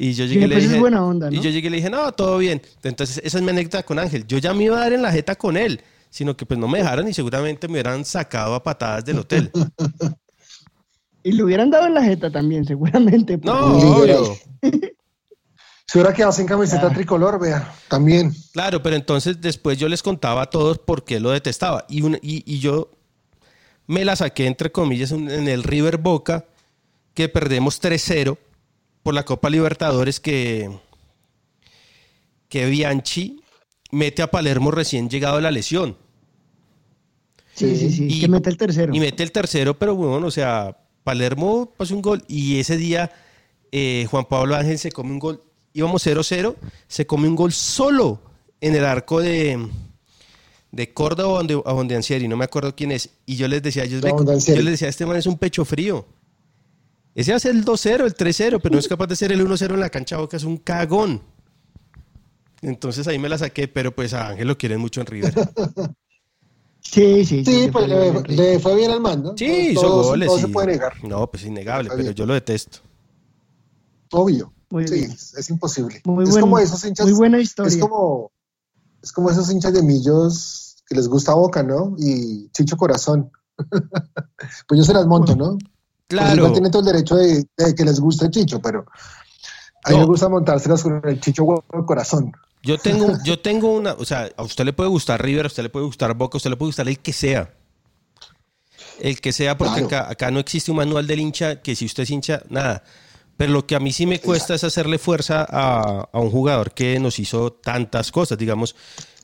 Y yo llegué y le dije,
buena onda,
y
¿no?
yo llegué y le dije, no, todo bien. Entonces, esa es mi anécdota con Ángel. Yo ya me iba a dar en la jeta con él, sino que pues no me dejaron y seguramente me hubieran sacado a patadas del hotel.
Y le hubieran dado en la jeta también, seguramente.
No,
porque-
obvio.
Quedas en camiseta tricolor, vea, también.
Claro, pero entonces después yo les contaba a todos por qué lo detestaba. Y, un- y, y yo me la saqué, entre comillas, en en el River Boca, que perdemos 3-0 por la Copa Libertadores, que, que Bianchi mete a Palermo recién llegado de la lesión.
Sí, sí, sí,
Y-
que mete el tercero.
Y mete el tercero, pero bueno, o sea, Palermo pasó un gol y ese día eh, Juan Pablo Ángel se come un gol, íbamos 0-0, se come un gol solo en el arco de, de Córdoba o de, o de Ansieri, no me acuerdo quién es. Y yo les decía, yo,
No,
yo les decía, este man es un pecho frío. Ese hace el 2-0, el 3-0, pero no es capaz de ser el 1-0 en la cancha Boca, es un cagón. Entonces ahí me la saqué, pero pues a Ángel lo quieren mucho en River.
Sí, sí,
Sí,
le
pues
fue
le, fue bien al mando.
Sí, hizo
todo,
goles.
todo
y-
se puede negar,
No, pues innegable, pero yo lo detesto.
obvio.
Muy
sí,
bien.
es, es imposible.
Muy,
es
buen-
como esos hinchas.
muy buena historia.
Es como, es como esos hinchas de millos que les gusta Boca, ¿no? Y Chicho Corazón. pues yo se las monto, ¿no? Pues
Claro.
igual tienen todo el derecho de, de que les guste Chicho, pero a mí
No.
me gusta montárselas con el Chicho huevo corazón.
Yo tengo, yo tengo una, o sea, a usted le puede gustar River, a usted le puede gustar Boca, a usted le puede gustar el que sea. El que sea, porque
Claro.
acá, acá no existe un manual del hincha que si usted es hincha, nada. Pero lo que a mí sí me cuesta es hacerle fuerza a, a un jugador que nos hizo tantas cosas. Digamos,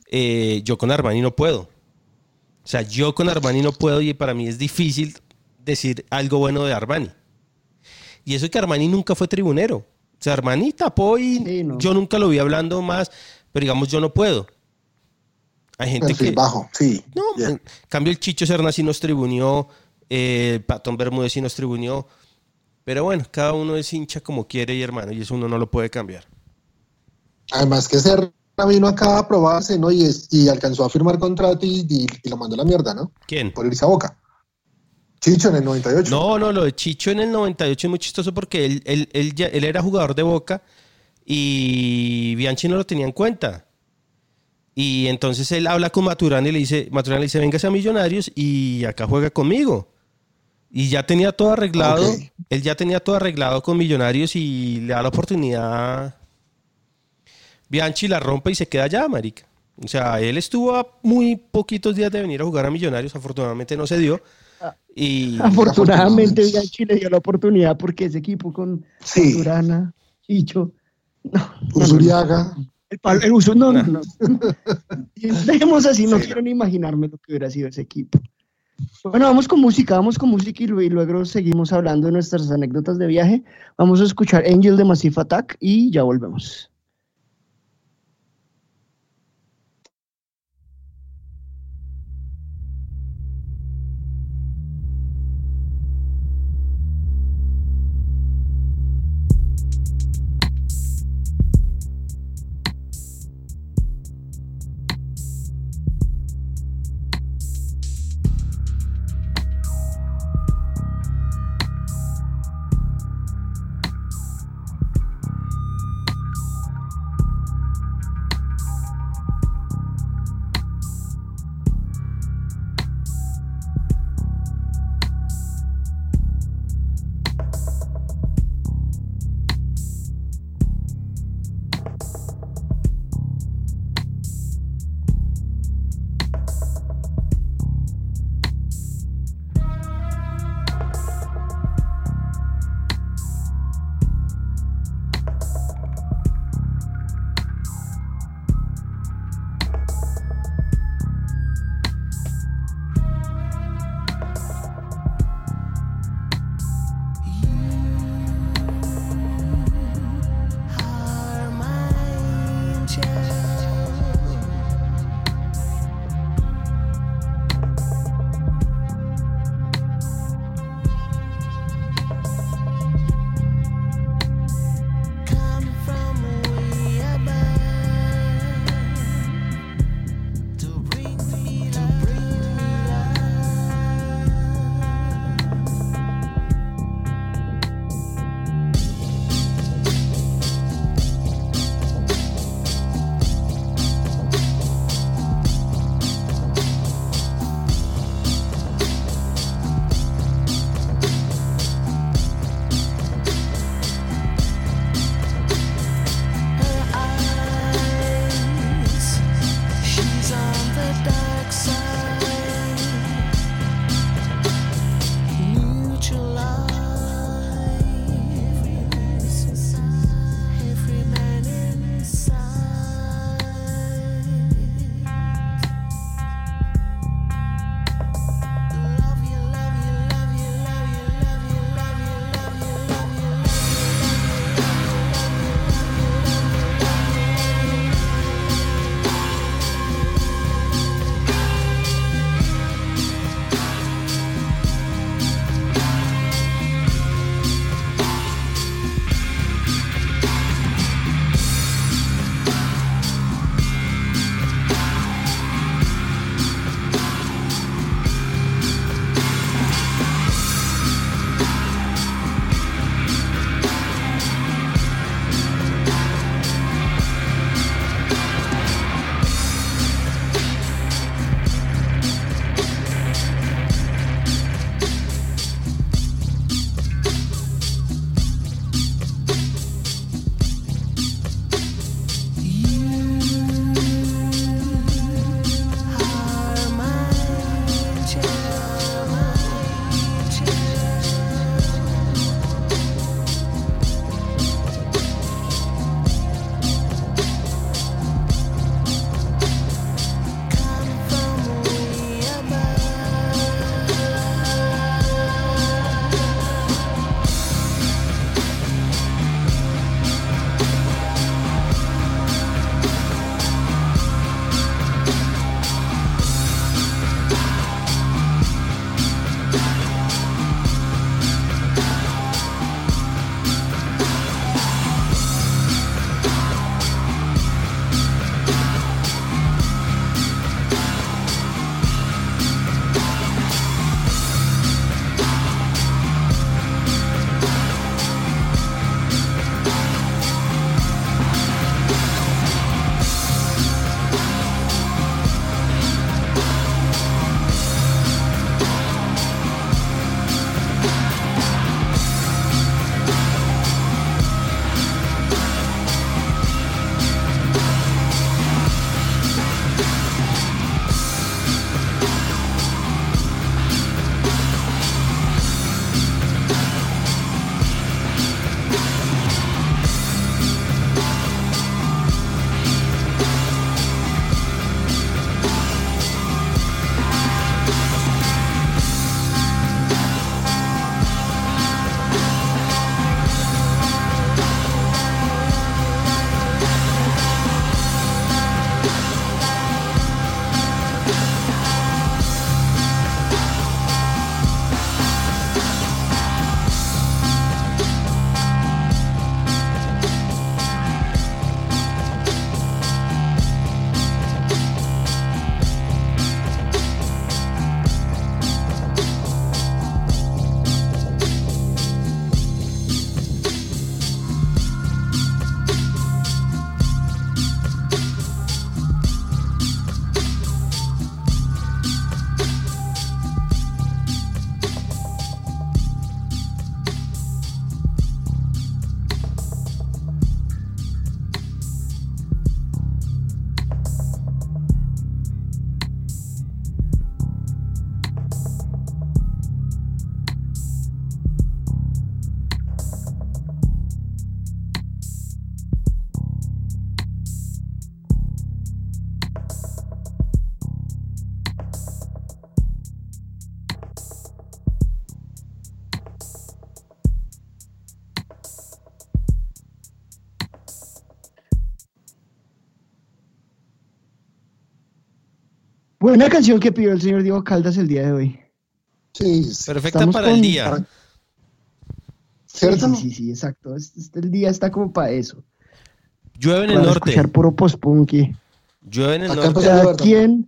eh, yo con Armani no puedo. O sea, yo con Armani no puedo y para mí es difícil decir algo bueno de Armani. Y eso que Armani nunca fue tribunero. Sea, tapó y
Sí, no.
yo nunca lo vi hablando más, pero digamos, yo no puedo. Hay gente
Perfil
que...
bajo, sí.
No, en cambio el Chicho Serna sí nos tribunió, eh, Patón Bermúdez sí nos tribunió. Pero bueno, cada uno es hincha como quiere y hermano, y eso uno no lo puede cambiar.
Además que Serra vino acá a probarse, ¿no? Y, es- y alcanzó a firmar contrato y, y- y lo mandó a la mierda, ¿no?
¿Quién?
Por irse a Boca. Chicho en el 98.
No, no, lo de Chicho en el 98 es muy chistoso porque él, él, él ya- él era jugador de Boca y Bianchi no lo tenía en cuenta. Y entonces él habla con Maturana y le dice, Maturana le dice, véngase a Millonarios y acá juega conmigo. Y ya tenía todo arreglado, él ya tenía todo arreglado con Millonarios y le da la oportunidad. Bianchi la rompe y se queda allá, marica. O sea, él estuvo a muy poquitos días de venir a jugar a Millonarios, afortunadamente no se dio. Y
Afortunadamente, Bianchi le dio la oportunidad porque ese equipo con
Sí.
Turana, Chicho. No,
Usuriaga.
El, pal- el uso, no, no, no. Dejemos así, no
Sí,
quiero ni imaginarme lo que hubiera sido ese equipo. Bueno, vamos con música, vamos con música y luego seguimos hablando de nuestras anécdotas de viaje. Vamos a escuchar Angel de Massive Attack y ya volvemos. Buena canción que pidió el señor Diego Caldas el día de hoy.
Sí,
Perfecta
Estamos
para el día.
para-
Sí,
¿Cierto?
sí, sí, sí, exacto. Este, este- el día está como para eso.
Llueve en el
para
norte.
escuchar puro post-punky.
Llueve en el
Acá
norte.
O sea, aquí en,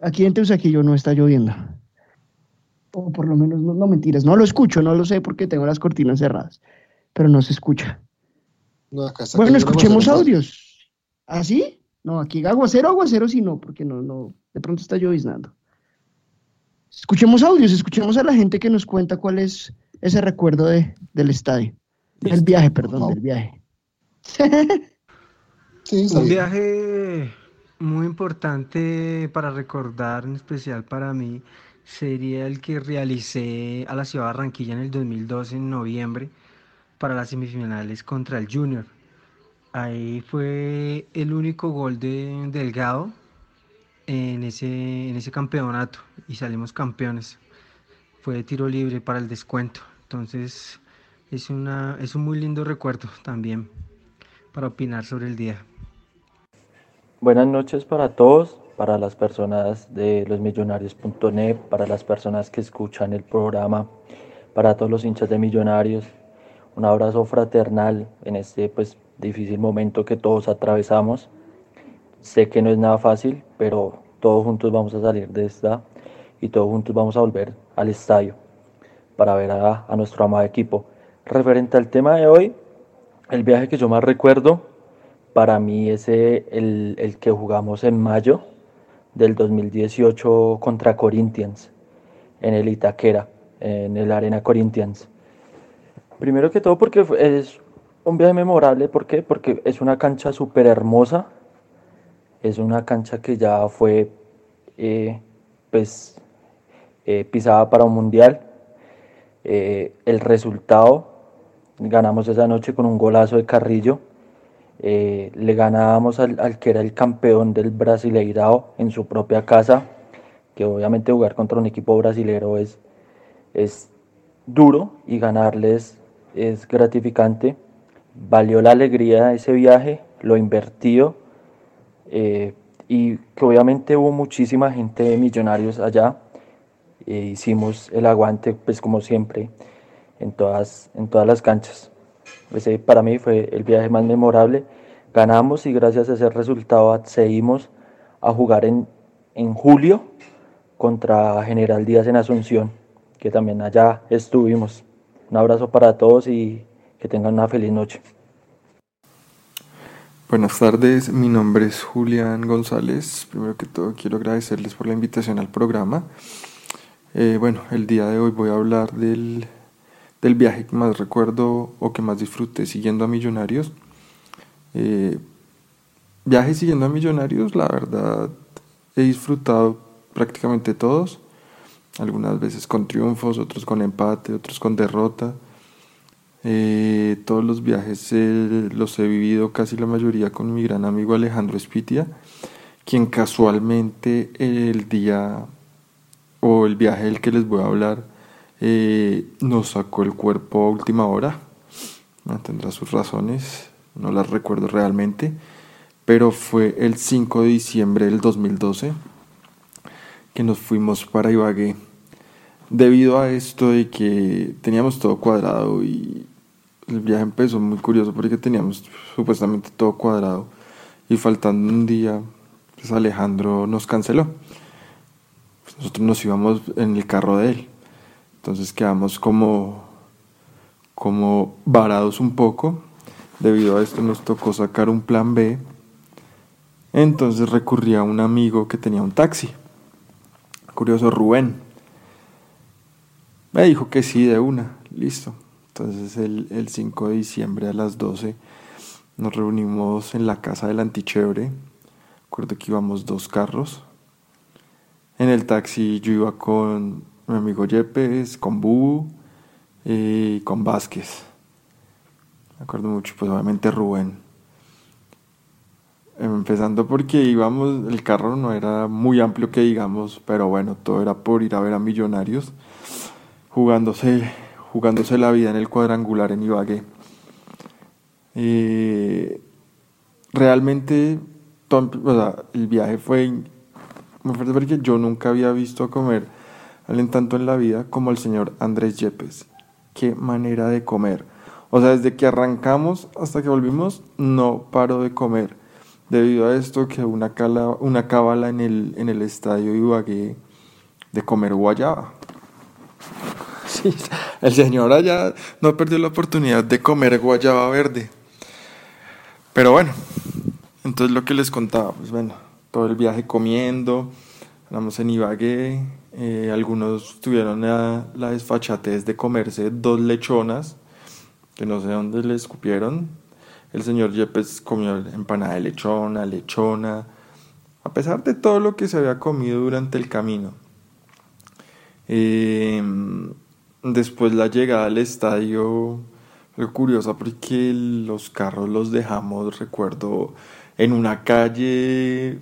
aquí en Teusaquillo no está lloviendo. O por lo menos, no, no mentiras, no lo escucho, no lo sé porque tengo las cortinas cerradas, pero no se escucha.
No, acá está
Bueno, escuchemos audios. ¿Ah, sí? No, aquí aguacero, aguacero sí no, porque no, no, de pronto está lloviznando. Escuchemos audios, escuchemos a la gente que nos cuenta cuál es ese recuerdo de, del estadio. Del viaje, perdón, del viaje.
Sí,
Un viaje muy importante para recordar, en especial para mí, sería el que realicé a la ciudad de Barranquilla en el 2012, en noviembre, para las semifinales contra el Junior. Ahí fue el único gol de Delgado en ese, en ese campeonato y salimos campeones. Fue de tiro libre para el descuento. Entonces es, una, es un muy lindo recuerdo también para opinar sobre el día.
Buenas noches para todos, para las personas de losmillonarios.net, para las personas que escuchan el programa, para todos los hinchas de Millonarios. Un abrazo fraternal en este pues difícil momento que todos atravesamos. Sé que no es nada fácil, pero todos juntos vamos a salir de esta y todos juntos vamos a volver al estadio para ver a, nuestro amado equipo. Referente al tema de hoy, el viaje que yo más recuerdo para mí es eh, el, el que jugamos en mayo del 2018 contra Corinthians en el Itaquera, en el Arena Corinthians. Primero que todo porque es un viaje memorable, ¿por qué? Porque es una cancha súper hermosa, es una cancha que ya fue eh, pues eh, pisada para un mundial. Eh, el resultado, ganamos esa noche con un golazo de Carrillo. Le ganábamos al, al que era el campeón del Brasileirao en su propia casa, que obviamente jugar contra un equipo brasilero es, es duro y ganarles es gratificante. Valió la alegría de ese viaje, lo invertido eh, y que obviamente hubo muchísima gente de millonarios allá. Eh, hicimos el aguante, pues como siempre, en todas, en todas las canchas. Ese para mí fue el viaje más memorable. Ganamos y gracias a ese resultado accedimos a jugar en, en julio contra General Díaz en Asunción, que también allá estuvimos. Un abrazo para todos y que tengan una feliz noche.
Buenas tardes, mi nombre es Julián González. Primero que todo quiero agradecerles por la invitación al programa. Eh, bueno, el día de hoy voy a hablar del, del viaje que más recuerdo o que más disfruté siguiendo a Millonarios. Eh, viaje siguiendo a Millonarios, la verdad, he disfrutado prácticamente todos. Algunas veces con triunfos, otros con empate, otros con derrota. Eh, todos los viajes eh, los he vivido casi la mayoría con mi gran amigo Alejandro Espitia, quien casualmente el día o el viaje del que les voy a hablar eh, nos sacó el cuerpo a última hora. Ah, Tendrá sus razones, no las recuerdo realmente, pero fue el 5 de diciembre del 2012 que nos fuimos para Ibagué. Debido a esto de que teníamos todo cuadrado y el viaje empezó muy curioso porque teníamos supuestamente todo cuadrado y faltando un día, pues Alejandro nos canceló. Pues nosotros nos íbamos en el carro de él. Entonces quedamos como, como varados un poco. Debido a esto nos tocó sacar un plan B. Entonces recurrí a un amigo que tenía un taxi. Curioso, Rubén. Me dijo que sí de una, listo. Entonces el, el 5 de diciembre a las 12 nos reunimos en la casa del Antichévere. Recuerdo que íbamos dos carros. En el taxi yo iba con mi amigo Yepes, con Bubu y con Vázquez. Me acuerdo mucho, pues obviamente Rubén. Empezando porque íbamos, el carro no era muy amplio que digamos, pero bueno, todo era por ir a ver a Millonarios, jugándose, jugándose la vida en el cuadrangular en Ibagué. Eh, realmente el viaje fue muy fuerte porque yo nunca había visto comer alguien tanto en la vida como el señor Andrés Yepes. Qué manera de comer. O sea, desde que arrancamos hasta que volvimos, no paro de comer. Debido a esto que una, cala, una cábala en el, en el estadio Ibagué de comer guayaba. El señor allá no perdió la oportunidad de comer guayaba verde. Pero bueno, entonces lo que les contaba, pues bueno, todo el viaje comiendo, andamos en Ibagué, eh, algunos tuvieron la, la desfachatez de comerse dos lechonas, que no sé dónde le escupieron. El señor Yepes comió empanada de lechona, lechona, a pesar de todo lo que se había comido durante el camino. Eh, después la llegada al estadio, fue curiosa porque los carros los dejamos, recuerdo, en una calle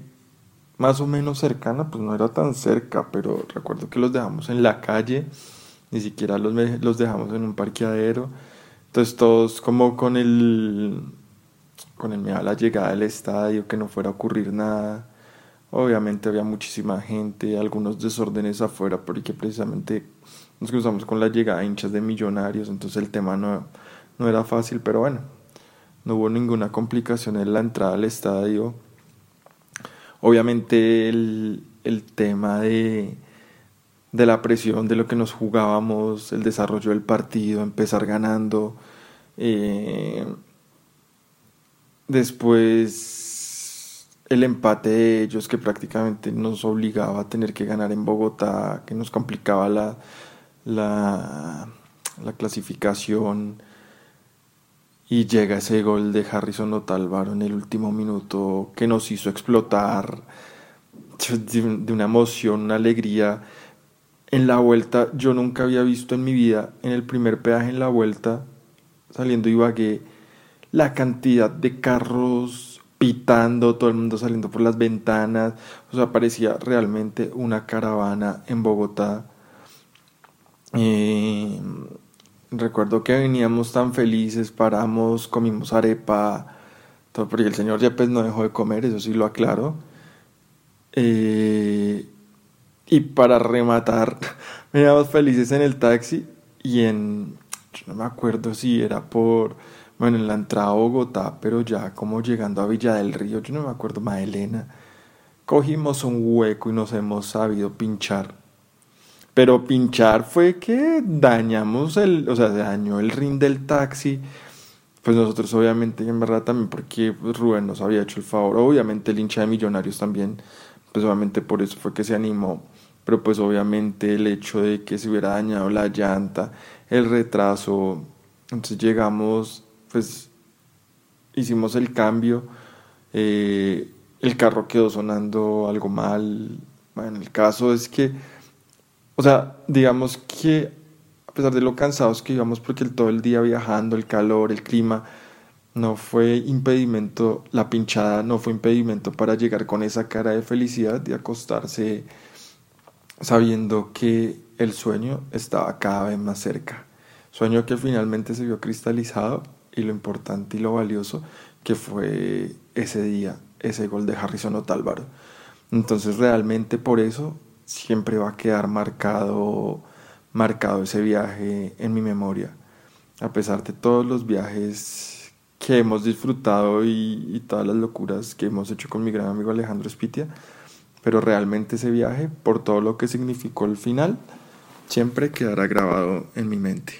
más o menos cercana, pues no era tan cerca, pero recuerdo que los dejamos en la calle, ni siquiera los, los dejamos en un parqueadero. Entonces todos como con el con el miedo a la llegada del estadio, que no fuera a ocurrir nada. Obviamente había muchísima gente, algunos desórdenes afuera, porque precisamente nos cruzamos con la llegada de hinchas de millonarios, entonces el tema no, no era fácil, pero bueno, no hubo ninguna complicación en la entrada al estadio. Obviamente el, el tema de, de la presión de lo que nos jugábamos, el desarrollo del partido, empezar ganando. eh, después el empate de ellos que prácticamente nos obligaba a tener que ganar en Bogotá, que nos complicaba la, la, la clasificación. Y llega ese gol de Harrison Otálvaro en el último minuto que nos hizo explotar de, de una emoción, una alegría. En la vuelta, yo nunca había visto en mi vida, en el primer peaje en la vuelta, saliendo Ibagué, la cantidad de carros pitando, todo el mundo saliendo por las ventanas. O sea, parecía realmente una caravana en Bogotá. Eh, recuerdo que veníamos tan felices, paramos, comimos arepa, todo, porque el señor Yepes no dejó de comer, eso sí lo aclaro. Eh, y para rematar, veníamos felices en el taxi y en, yo no me acuerdo si era por, bueno, en la entrada a Bogotá, pero ya como llegando a Villa del Río, yo no me acuerdo, Madelena, cogimos un hueco y nos hemos sabido pinchar. Pero pinchar fue que dañamos el, o sea, se dañó el ring del taxi. Pues nosotros obviamente, en verdad también porque Rubén nos había hecho el favor. Obviamente el hincha de Millonarios también, pues obviamente por eso fue que se animó. Pero pues obviamente el hecho de que se hubiera dañado la llanta, el retraso. Entonces llegamos, pues hicimos el cambio. eh, el carro quedó sonando algo mal. Bueno, el caso es que o sea, digamos que a pesar de lo cansados que íbamos porque todo el día viajando, el calor, el clima, no fue impedimento, la pinchada no fue impedimento para llegar con esa cara de felicidad de acostarse sabiendo que el sueño estaba cada vez más cerca. Sueño que finalmente se vio cristalizado y lo importante y lo valioso que fue ese día, ese gol de Harrison Otálvaro. Entonces realmente por eso siempre va a quedar marcado, marcado ese viaje en mi memoria. A pesar de todos los viajes que hemos disfrutado y, y todas las locuras que hemos hecho con mi gran amigo Alejandro Espitia, pero realmente ese viaje, por todo lo que significó el final, siempre quedará grabado en mi mente.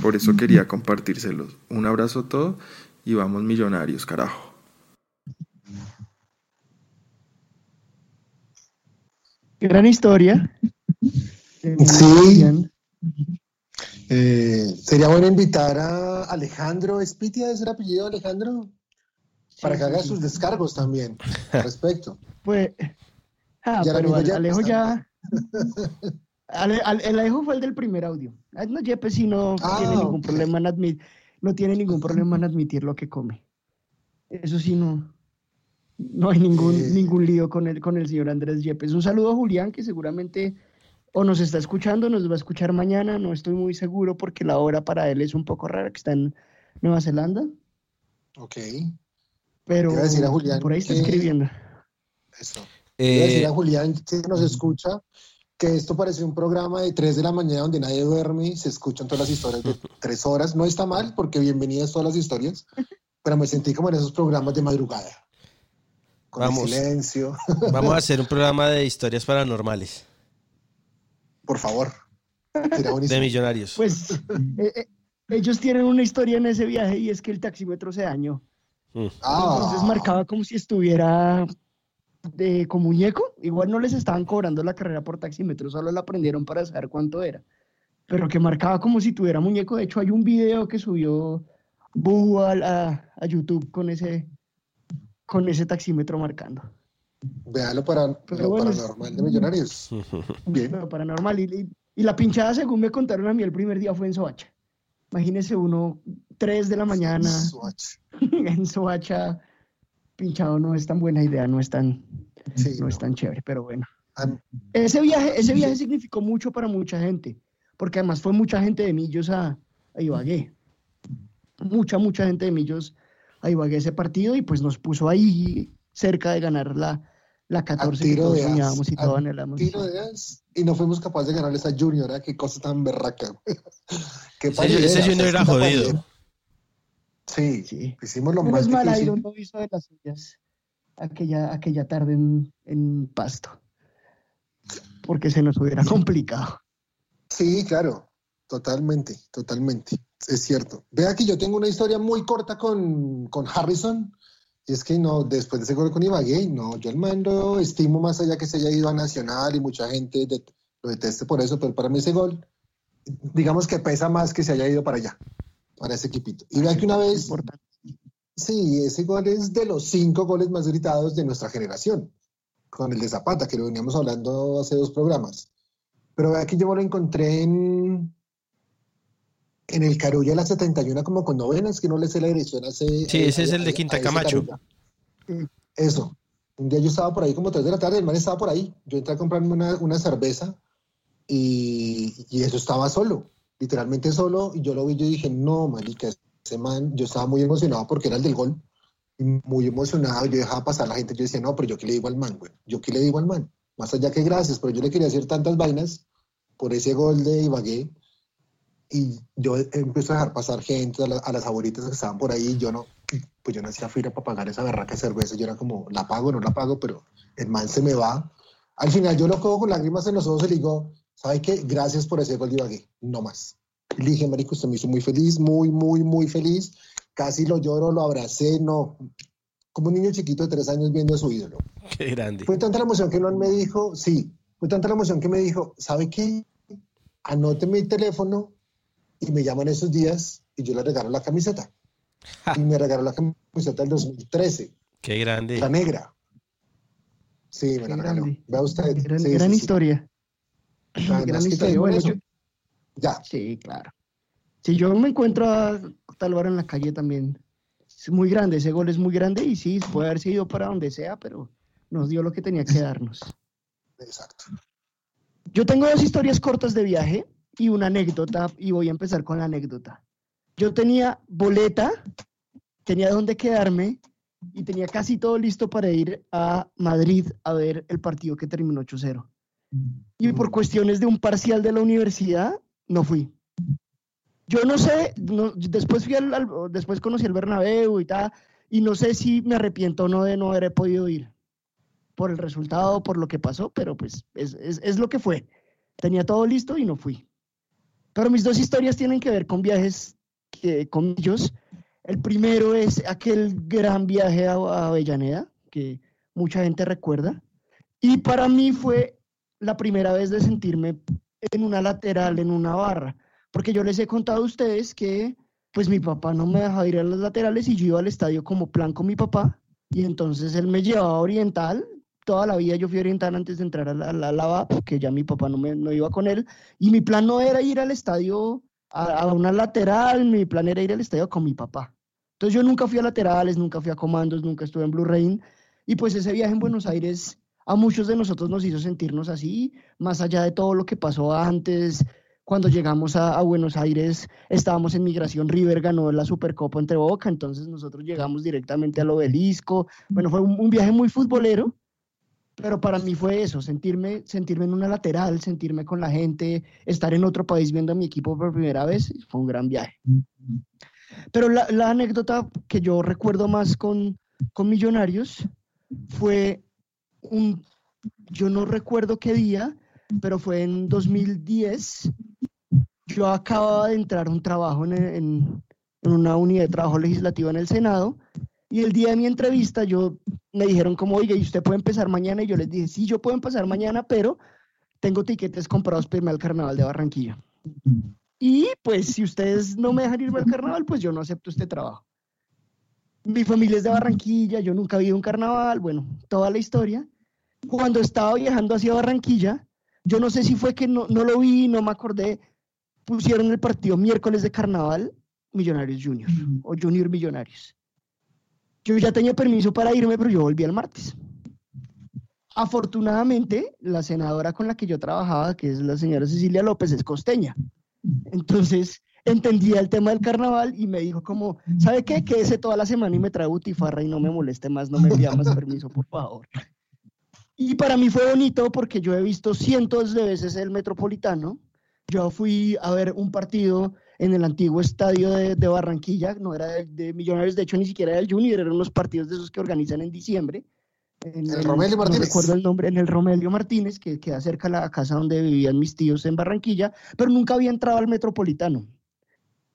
Por eso quería compartírselos. Un abrazo a todos y vamos millonarios, carajo.
Gran historia.
Sí. Eh, sería bueno invitar a Alejandro Espitia, ¿es el apellido de Alejandro? Para
Sí,
que haga
sí.
sus descargos también al respecto.
Pues, ah,
Y ahora
pero
ya
Alejo ya. Ale- Ale- el Alejo fue el del primer audio. Ah, No, Yepes sí no
Ah,
tiene ningún problema en admitir, no tiene ningún problema en admitir lo que come. Eso sí no, no hay ningún,
Eh.
ningún lío con el, con el señor Andrés Yepes. Un saludo a Julián, que seguramente o nos está escuchando, nos va a escuchar mañana, no estoy muy seguro porque la hora para él es un poco rara, que está en Nueva Zelanda,
Ok,
pero
Te iba a decir a Julián
por ahí está
que-
escribiendo.
eso. Voy a decir
Eh,
a Julián que nos escucha que esto parece un programa de 3 de la mañana donde nadie duerme y se escuchan todas las historias de 3 horas. No está mal porque bienvenidas todas las historias, pero me sentí como en esos programas de madrugada. Con
Vamos.
el silencio.
vamos a hacer un programa de historias paranormales
Por favor.
De millonarios.
Pues eh, eh, ellos tienen una historia en ese viaje y es que el taxímetro se dañó.
Mm.
Ah.
Entonces marcaba como si estuviera de, con muñeco. Igual no les estaban cobrando la carrera por taxímetro, solo la aprendieron para saber cuánto era. Pero que marcaba como si tuviera muñeco. De hecho, hay un video que subió Boo a, a- a YouTube con ese, con ese taxímetro marcando.
Véalo para
Pero
lo
bueno,
paranormal de Millonarios. Bien.
Pero paranormal. Y, y- y la pinchada, según me contaron a mí, el primer día fue en Soacha. Imagínese uno, 3 de la mañana
Swatch.
en Soacha, pinchado no es tan buena idea, no es tan,
Sí,
no es tan chévere, pero bueno.
Am-
Ese viaje, ese viaje significó mucho para mucha gente, porque además fue mucha gente de Millos a, a Ibagué. Mucha, mucha gente de Millos a Ibagué ese partido y pues nos puso ahí cerca de ganar la, la 14 que todos
de as,
soñábamos y
a
todos anhelamos.
tiro de as, y no fuimos capaces de ganarle a esa Junior, ¿eh? qué cosa tan berraca. Qué
Ese- ese Junior era jodido.
Sí,
Sí.
hicimos lo
Menos
más
mal
difícil.
Iron no hizo de las suyas aquella, aquella tarde en, en Pasto, porque se nos hubiera complicado.
Sí, claro, totalmente, totalmente, es cierto. Vea que yo tengo una historia muy corta con, con Harrison, y es que no, después de ese gol con Ibagué, no, yo el man lo estimo más allá que se haya ido a Nacional y mucha gente lo deteste por eso, pero para mí ese gol, digamos que pesa más que se haya ido para allá, para ese equipito. Y vea que una vez, sí, ese gol es de los cinco goles más gritados de nuestra generación, con el de Zapata, que lo veníamos hablando hace dos programas. Pero vea que yo lo encontré en, en el Carulla la 71 como con novenas, que no le sé la dirección hace...
Sí, ese es el de
a-
Quinta
a
Camacho.
Carulla. Eso. Un día yo estaba por ahí como 3 de la tarde, el man estaba por ahí. Yo entré a comprarme una, una cerveza y, y eso estaba solo, literalmente solo. Y yo lo vi y yo dije, no, marica, ese man, yo estaba muy emocionado porque era el del gol. Muy emocionado, yo dejaba pasar a la gente. Yo decía, no, pero yo qué le digo al man, güey. Yo qué le digo al man. Más allá que gracias, pero yo le quería hacer tantas vainas por ese gol de Ibagué. Y yo empiezo a dejar pasar gente a, la- a las favoritas que estaban por ahí. y Yo no, pues yo no hacía fila para pagar esa berraca de cerveza. Yo era como, la pago, no la pago, pero el man se me va. Al final yo lo cojo con lágrimas en los ojos y le digo, ¿sabe qué? Gracias por ese gol de Ibagué. No más. Y le dije, marico, usted me hizo muy feliz, muy, muy, muy feliz. Casi lo lloro, lo abracé, no. Como un niño chiquito de tres años viendo a su ídolo.
Qué grande.
Fue tanta la emoción que no me dijo, sí, fue tanta la emoción que me dijo, ¿sabe qué? Anote mi teléfono y me llaman esos días y yo le regalo la camiseta. Y me regaló la camiseta del 2013,
Qué grande.
la negra. Sí, me
Qué
la regaló. Vea usted.
Gran,
sí,
gran
sí, sí.
historia. Gran historia. Bueno, yo-
Ya,
sí, claro. Si yo me encuentro a tal hora en la calle también, es muy grande, ese gol es muy grande y sí, puede haberse ido para donde sea, pero nos dio lo que tenía que darnos.
exacto.
Yo tengo dos historias cortas de viaje y una anécdota, y voy a empezar con la anécdota. Yo tenía boleta, tenía dónde quedarme y tenía casi todo listo para ir a Madrid a ver el partido que terminó 8-0. Y por cuestiones de un parcial de la universidad, no fui. Yo no sé, no- después, fui al, al- después conocí el Bernabéu y tal, y no sé si me arrepiento o no de no haber podido ir por el resultado, por lo que pasó, pero pues es, es- es lo que fue. Tenía todo listo y no fui. Pero mis dos historias tienen que ver con viajes que, con ellos. El primero es aquel gran viaje a, Avellaneda, que mucha gente recuerda. Y para mí fue la primera vez de sentirme en una lateral, en una barra. Porque yo les he contado a ustedes que pues mi papá no me dejaba ir a las laterales y yo iba al estadio como plan con mi papá. Y entonces él me llevaba a Oriental. Toda la vida yo fui Oriental antes de entrar a la, la, la VAP, porque ya mi papá no, me, no iba con él. Y mi plan no era ir al estadio a, a una lateral, mi plan era ir al estadio con mi papá. Entonces yo nunca fui a laterales, nunca fui a comandos, nunca estuve en Blue Rain. Y pues ese viaje en Buenos Aires a muchos de nosotros nos hizo sentirnos así, más allá de todo lo que pasó antes. Cuando llegamos a, a Buenos Aires, estábamos en Migración River, ganó la Supercopa entre Boca, entonces nosotros llegamos directamente al obelisco. Bueno, fue un, un viaje muy futbolero, pero para mí fue eso, sentirme, sentirme en una lateral, sentirme con la gente, estar en otro país viendo a mi equipo por primera vez, fue un gran viaje. Pero la, la anécdota que yo recuerdo más con, con Millonarios fue un, yo no recuerdo qué día, pero fue en 2010. Yo acababa de entrar a un trabajo en, en- en una unidad de trabajo legislativo en el Senado y el día de mi entrevista yo me dijeron como, oiga, ¿y usted puede empezar mañana? Y yo les dije, sí, yo puedo empezar mañana, pero tengo tiquetes comprados para irme al Carnaval de Barranquilla. Y pues si ustedes no me dejan irme al Carnaval, pues yo no acepto este trabajo. Mi familia es de Barranquilla, yo nunca a un carnaval, bueno, toda la historia. Cuando estaba viajando hacia Barranquilla, yo no sé si fue que no, no lo vi, no me acordé, pusieron el partido miércoles de carnaval Millonarios Junior o Junior Millonarios. Yo ya tenía permiso para irme, pero yo volví el martes. Afortunadamente, la senadora con la que yo trabajaba, que es la señora Cecilia López, es costeña. Entonces, entendía el tema del carnaval y me dijo como, ¿sabe qué? Quédese toda la semana y me trae butifarra y no me moleste más, no me envía más permiso, por favor. Y para mí fue bonito porque yo he visto cientos de veces el Metropolitano. Yo fui a ver un partido en el antiguo estadio de, de Barranquilla, no era de, de Millonarios, de hecho ni siquiera era del Junior, eran unos partidos de esos que organizan en diciembre. En
El Romelio
No
Martínez.
recuerdo el nombre, en el Romelio Martínez, que queda cerca de la casa donde vivían mis tíos en Barranquilla, pero nunca había entrado al Metropolitano.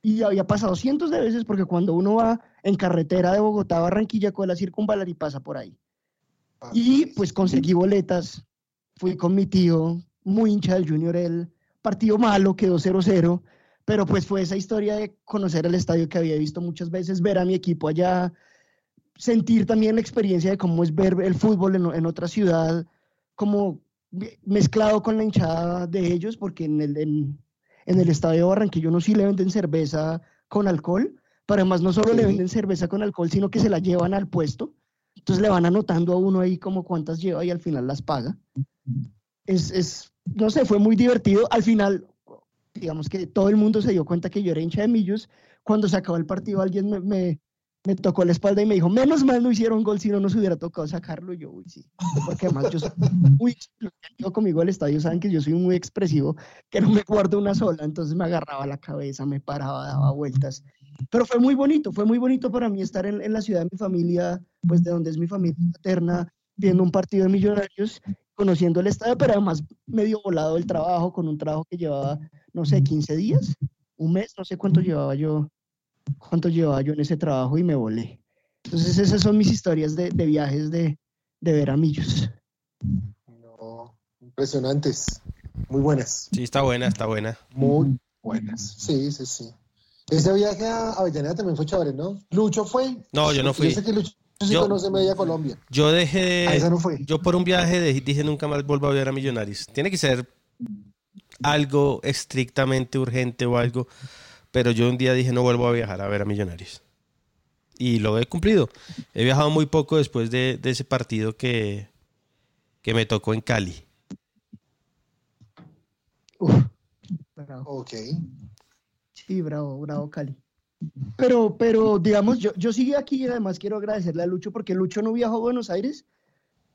Y había pasado cientos de veces porque cuando uno va en carretera de Bogotá a Barranquilla, con la circunvalar y pasa por ahí. Y pues conseguí boletas, fui con mi tío, muy hincha del Junior, el partido malo, quedó 0-0, pero pues fue esa historia de conocer el estadio que había visto muchas veces, ver a mi equipo allá, sentir también la experiencia de cómo es ver el fútbol en, en otra ciudad, como mezclado con la hinchada de ellos, porque en el, en, en el estadio de Barranquilla uno sí le venden cerveza con alcohol, pero además no solo le venden cerveza con alcohol, sino que se la llevan al puesto. Entonces le van anotando a uno ahí como cuántas lleva y al final las paga. Es, es, no sé, fue muy divertido. Al final, digamos que todo el mundo se dio cuenta que yo era hincha de Millos. Cuando se acabó el partido, alguien me, me, me tocó la espalda y me dijo, menos mal no hicieron gol, si no nos hubiera tocado sacarlo. Y yo, uy, sí. Porque además yo soy muy, conmigo al estadio saben que yo soy muy expresivo, que no me guardo una sola, entonces me agarraba la cabeza, me paraba, daba vueltas. Pero fue muy bonito, fue muy bonito para mí estar en, en la ciudad de mi familia, pues de donde es mi familia paterna, viendo un partido de millonarios, conociendo el estadio, pero además medio volado el trabajo, con un trabajo que llevaba, no sé, 15 días, un mes, no sé cuánto llevaba yo, cuánto llevaba yo en ese trabajo y me volé. Entonces esas son mis historias de, de viajes de, de ver a Millos.
No, impresionantes. Muy buenas.
Sí, está buena, está buena.
Muy buenas. Sí, sí, sí. Ese viaje a Avellaneda también fue chévere, ¿no? Lucho fue.
No, yo no fui.
Yo sé que Lucho sí
Yo-
conoce media Colombia.
Yo dejé.
Ah, esa no fue.
Yo por un viaje de- dije nunca más vuelvo a ver a Millonarios. Tiene que ser algo estrictamente urgente o algo. Pero yo un día dije no vuelvo a viajar a ver a Millonarios. Y lo he cumplido. He viajado muy poco después de, de ese partido que, que me tocó en Cali.
Ok.
Sí, bravo, bravo Cali. Pero, pero digamos, yo, yo sigo aquí y además quiero agradecerle a Lucho porque Lucho no viajó a Buenos Aires,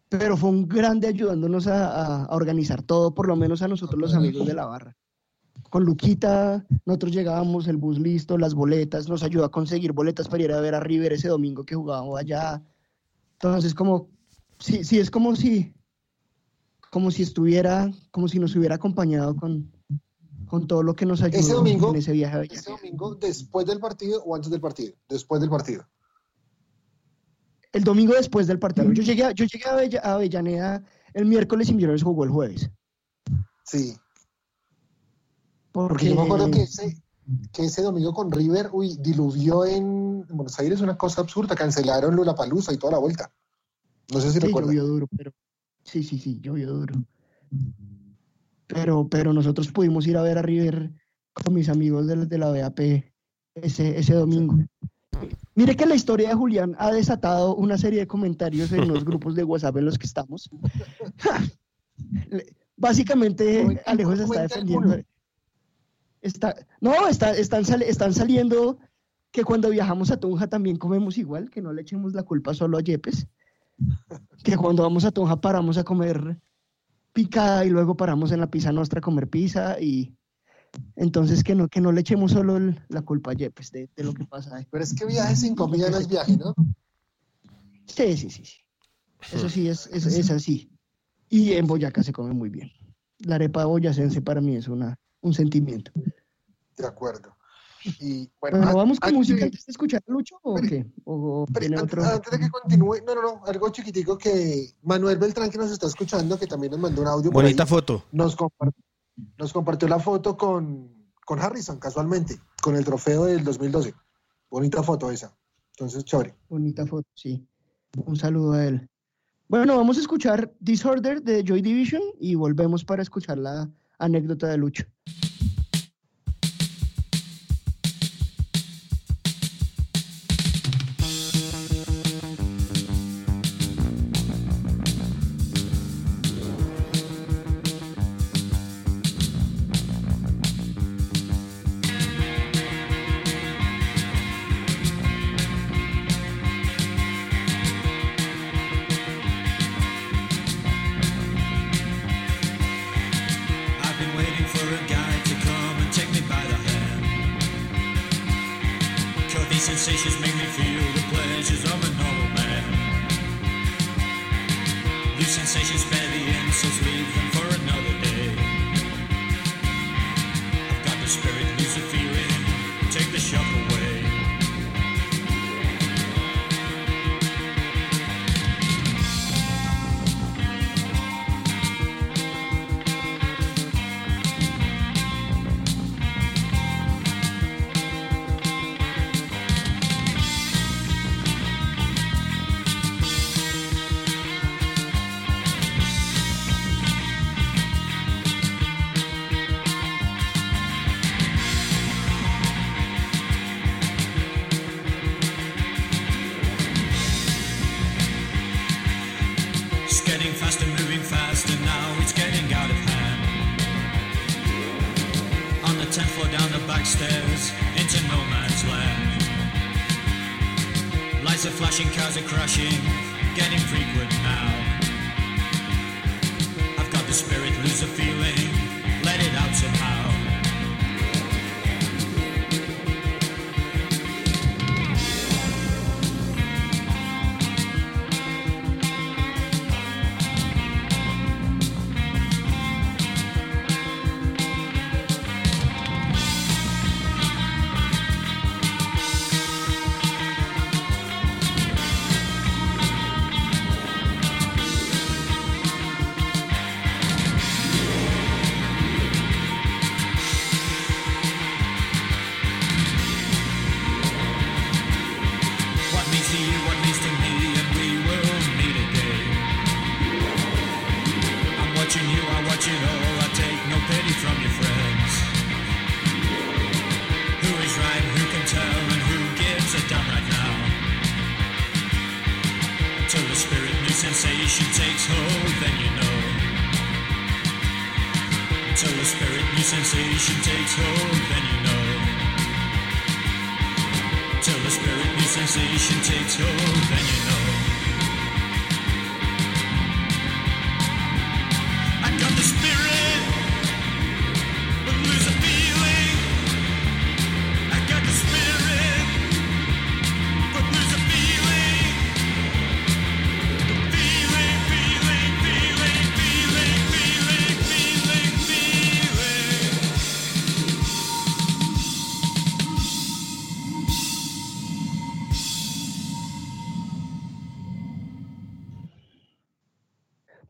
pero fue un grande ayudándonos a, a- a organizar todo, por lo menos a nosotros los amigos de la barra. Con Luquita, nosotros llegábamos, el bus listo, las boletas, nos ayudó a conseguir boletas para ir a ver a River ese domingo que jugábamos allá. Entonces, como, sí, sí, es como si, como si estuviera, como si nos hubiera acompañado con, con todo lo que nos ayudó
Ese domingo,
en ese viaje.
ese domingo, después del partido o antes del partido. Después del partido.
El domingo después del partido. Yo llegué, a- yo llegué a, Avella- a Avellaneda el miércoles y Millonarios jugó el jueves.
Sí.
Porque,
Porque yo me acuerdo que ese, que ese domingo con River, uy, diluvió en Buenos Aires una cosa absurda. Cancelaron Palusa y toda la vuelta. No sé si
sí,
recuerdan.
llovió duro, pero sí, sí, sí, llovió duro. Pero, pero nosotros pudimos ir a ver a River con mis amigos de, la- de la BAP ese, ese domingo. Mire que la historia de Julián ha desatado una serie de comentarios en los grupos de WhatsApp en los que estamos. Básicamente, Alejo se está defendiendo. Está, no, está, están, están saliendo que cuando viajamos a Tunja también comemos igual, que no le echemos la culpa solo a Yepes. que cuando vamos a Tonja paramos a comer picada y luego paramos en la pizza nuestra a comer pizza y entonces que no, que no le echemos solo el- la culpa a Yepes de, de lo que pasa ahí.
Pero es que viaje sin comida no es viaje, ¿no?
Sí, sí, sí. sí. Eso sí es, es, es así. Y en Boyacá se come muy bien. La arepa boyacense para mí es una, un sentimiento.
De acuerdo. Y bueno,
Bueno, vamos con
antes
música
de
escuchar a Lucho o qué? ¿O
pero
tiene otro?
Antes de que continúe, no, no, no, algo chiquitico que Manuel Beltrán, que nos está escuchando, que también nos mandó un audio. por
Bonita
ahí,
foto.
Nos, compart- nos compartió la foto con, con Harrison, casualmente, con el trofeo del 2012. Bonita foto esa. Entonces, chévere.
Bonita foto, sí. Un saludo a él. Bueno, vamos a escuchar Disorder de Joy Division y volvemos para escuchar la anécdota de Lucho.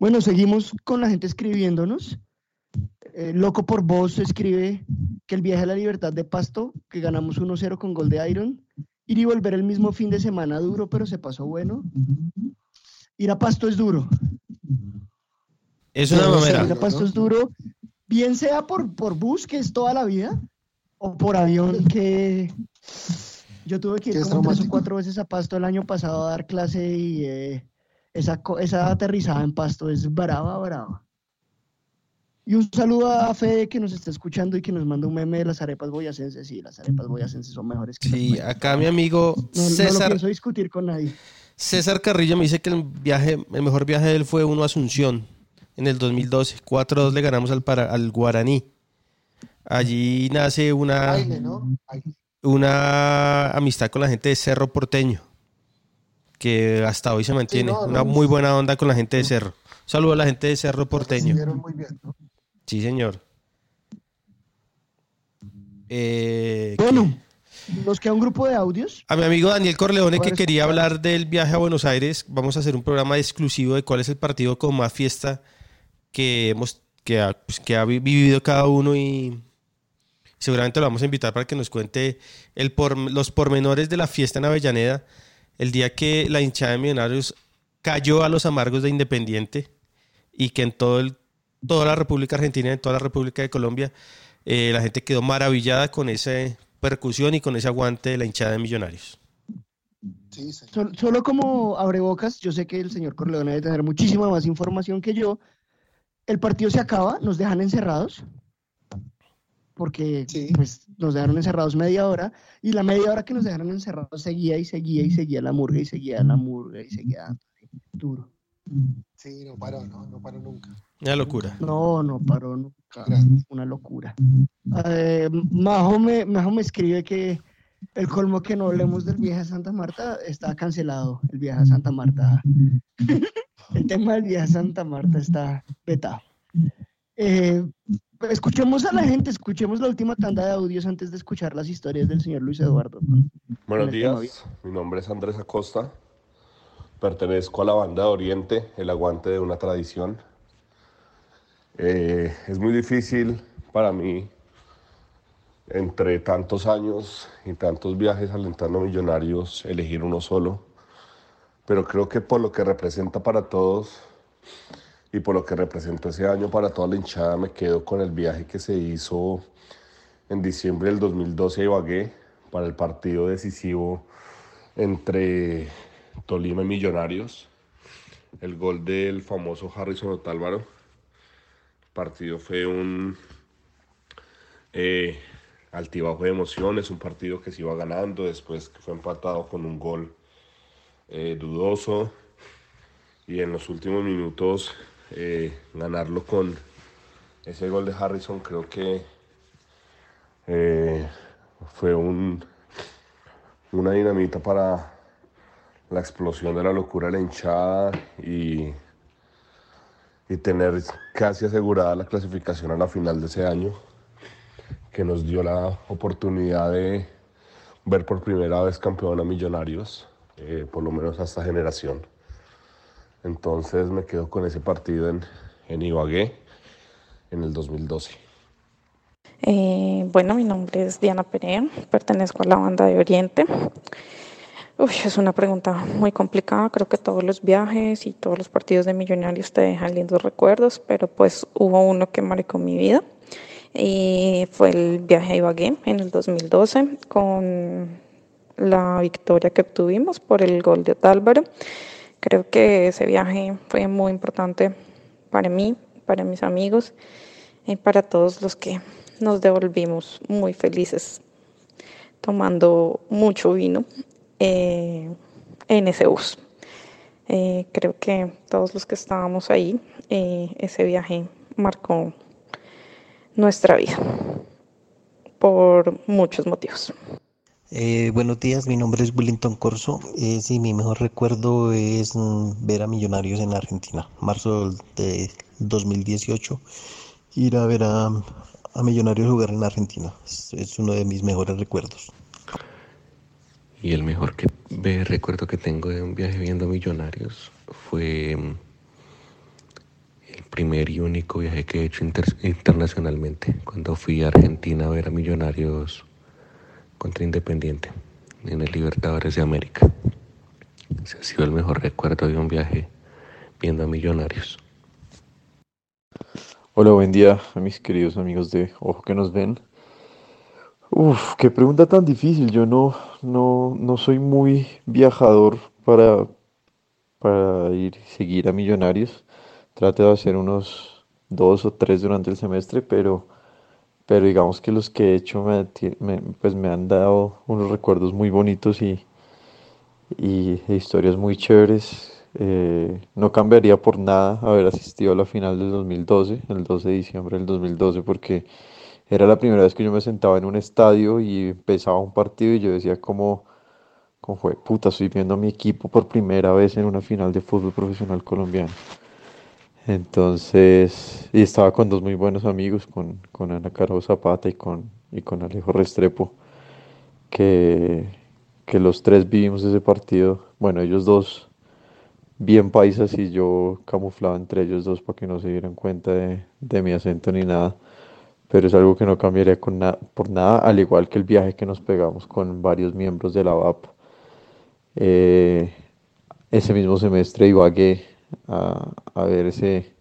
Bueno, seguimos con la gente escribiéndonos. Eh, Loco por Voz escribe que el viaje a la libertad de Pasto, que ganamos 1-0 con gol de Iron, ir y volver el mismo fin de semana duro, pero se pasó bueno. Ir a Pasto es duro.
Es una mamera.
Ir a Pasto es duro, bien sea por, por bus, que es toda la vida, o por avión, que yo tuve que ir como tres o cuatro veces a Pasto el año pasado a dar clase y eh, esa, esa aterrizada en Pasto es brava, brava. Y un saludo a Fede que nos está escuchando y que nos manda un meme de las arepas boyacenses. Sí, las arepas boyacenses son mejores que
Sí,
las
acá mi amigo
No, no lo
César,
pienso discutir con nadie.
César Carrillo me dice que el viaje, el mejor viaje de él fue uno a Asunción en el 2012. 4-2 le ganamos al, para- al Guaraní. Allí nace una,
Baile, ¿no? Baile.
una amistad con la gente de Cerro Porteño, que hasta hoy se mantiene.
no,
una
no,
muy buena onda con la gente de Cerro. Saludo a la gente de Cerro Porteño.
Muy bien, ¿no?
Sí, señor. Eh,
Bueno, nos queda un grupo de audios.
A mi amigo Daniel Corleone que quería hablar del viaje a Buenos Aires, vamos a hacer un programa exclusivo de cuál es el partido con más fiesta que hemos que ha, pues, que ha vi- vivido cada uno y seguramente lo vamos a invitar para que nos cuente el por- los pormenores de la fiesta en Avellaneda, el día que la hinchada de Millonarios cayó a los amargos de Independiente y que en todo el, toda la República Argentina, en toda la República de Colombia, eh, la gente quedó maravillada con esa percusión y con ese aguante de la hinchada de Millonarios.
Sí, señor.
Sol- solo como abrebocas, yo sé que el señor Corleone debe tener muchísima más información que yo. El partido se acaba, nos dejan encerrados, porque
Sí.
pues, nos dejaron encerrados media hora, y la media hora que nos dejaron encerrados seguía y seguía y seguía la murga y seguía la murga y seguía duro.
Sí, no paró, no, no paró nunca.
Una locura.
No, no paró nunca.
Grande.
Una locura. Eh, Majo, me, Majo me escribe que el colmo que no hablemos del viaje a Santa Marta está cancelado. El viaje a Santa Marta. el tema del viaje a Santa Marta está vetado. Eh, escuchemos a la gente, escuchemos la última tanda de audios antes de escuchar las historias del señor Luis Eduardo.
Buenos días, mi nombre es Andrés Acosta, pertenezco a la banda de Oriente, el aguante de una tradición. Eh, es muy difícil para mí, entre tantos años y tantos viajes alentando a millonarios, elegir uno solo, pero creo que por lo que representa para todos y por lo que representó ese año para toda la hinchada, me quedo con el viaje que se hizo en diciembre del 2012 a Ibagué para el partido decisivo entre Tolima y Millonarios. El gol del famoso Harrison Otálvaro. El partido fue un eh, altibajo de emociones, un partido que se iba ganando, después que fue empatado con un gol eh, dudoso y en los últimos minutos eh, ganarlo con ese gol de Harrison creo que eh, fue un, una dinamita para la explosión de la locura de la hinchada y, y tener casi asegurada la clasificación a la final de ese año, que nos dio la oportunidad de ver por primera vez campeón a Millonarios, eh, por lo menos a esta generación. Entonces me quedo con ese partido en, en Ibagué en el 2012.
Eh, bueno, mi nombre es Diana Perea, pertenezco a la banda de Oriente. Uy, es una pregunta muy complicada, creo que todos los viajes y todos los partidos de millonarios te dejan lindos recuerdos, pero pues hubo uno que marcó mi vida y fue el viaje a Ibagué en el 2012 con la victoria que obtuvimos por el gol de Otálvaro. Creo que ese viaje fue muy importante para mí, para mis amigos y para todos los que nos devolvimos muy felices tomando mucho vino eh, en ese bus. Eh, creo que todos los que estábamos ahí, eh, ese viaje marcó nuestra vida por muchos motivos.
Eh, buenos días, mi nombre es Willington Corso. Eh, sí, mi mejor recuerdo es mm, ver a Millonarios en Argentina, marzo de 2018, ir a ver a, Millonarios jugar en Argentina. Es, uno de mis mejores recuerdos.
Y el mejor recuerdo que tengo de un viaje viendo Millonarios fue mm, el primer y único viaje que he hecho inter- internacionalmente, cuando fui a Argentina a ver a Millonarios contra Independiente en el Libertadores de América. Ese ha sido el mejor recuerdo de un viaje viendo a Millonarios.
Hola, buen día a mis queridos amigos de Ojo que nos ven. Uf, qué pregunta tan difícil. Yo no, no, no soy muy viajador para, para ir seguir a Millonarios. Trato de hacer unos dos o tres durante el semestre, pero, pero digamos que los que he hecho me, pues me han dado unos recuerdos muy bonitos y, y historias muy chéveres. Eh, no cambiaría por nada haber asistido a la final del 2012, el 12 de diciembre del 2012, porque era la primera vez que yo me sentaba en un estadio y empezaba un partido y yo decía como, como puta, estoy viendo a mi equipo por primera vez en una final de fútbol profesional colombiano. Entonces, y estaba con dos muy buenos amigos, con, con Ana Caro Zapata y con, y con Alejo Restrepo, que, que los tres vivimos ese partido. Bueno, ellos dos bien paisas y yo camuflado entre ellos dos para que no se dieran cuenta de, de mi acento ni nada. Pero es algo que no cambiaría con na- por nada, al igual que el viaje que nos pegamos con varios miembros de la VAP. Eh, ese mismo semestre Ibagué a, ver ese,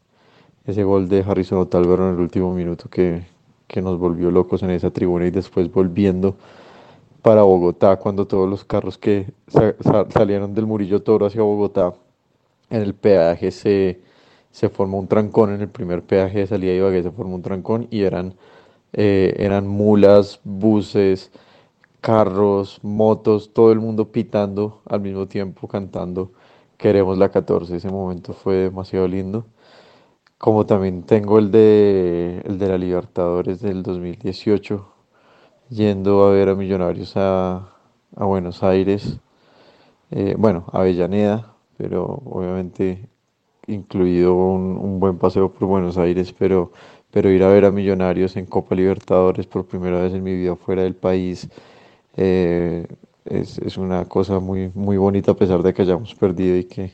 ese gol de Harrison Otálvaro en el último minuto que, que nos volvió locos en esa tribuna y después volviendo para Bogotá cuando todos los carros que sa- sa- salieron del Murillo Toro hacia Bogotá en el peaje se, se formó un trancón, en el primer peaje de salida de Ibagué se formó un trancón y eran, eh, eran mulas, buses, carros, motos, todo el mundo pitando al mismo tiempo, cantando Queremos la 14. Ese momento fue demasiado lindo. Como también tengo el de, el de la Libertadores del 2018, yendo a ver a Millonarios a, a Buenos Aires, eh, bueno, a Avellaneda, pero obviamente incluido un, un buen paseo por Buenos Aires, pero, pero ir a ver a Millonarios en Copa Libertadores por primera vez en mi vida fuera del país eh, es, es una cosa muy, muy bonita a pesar de que hayamos perdido y que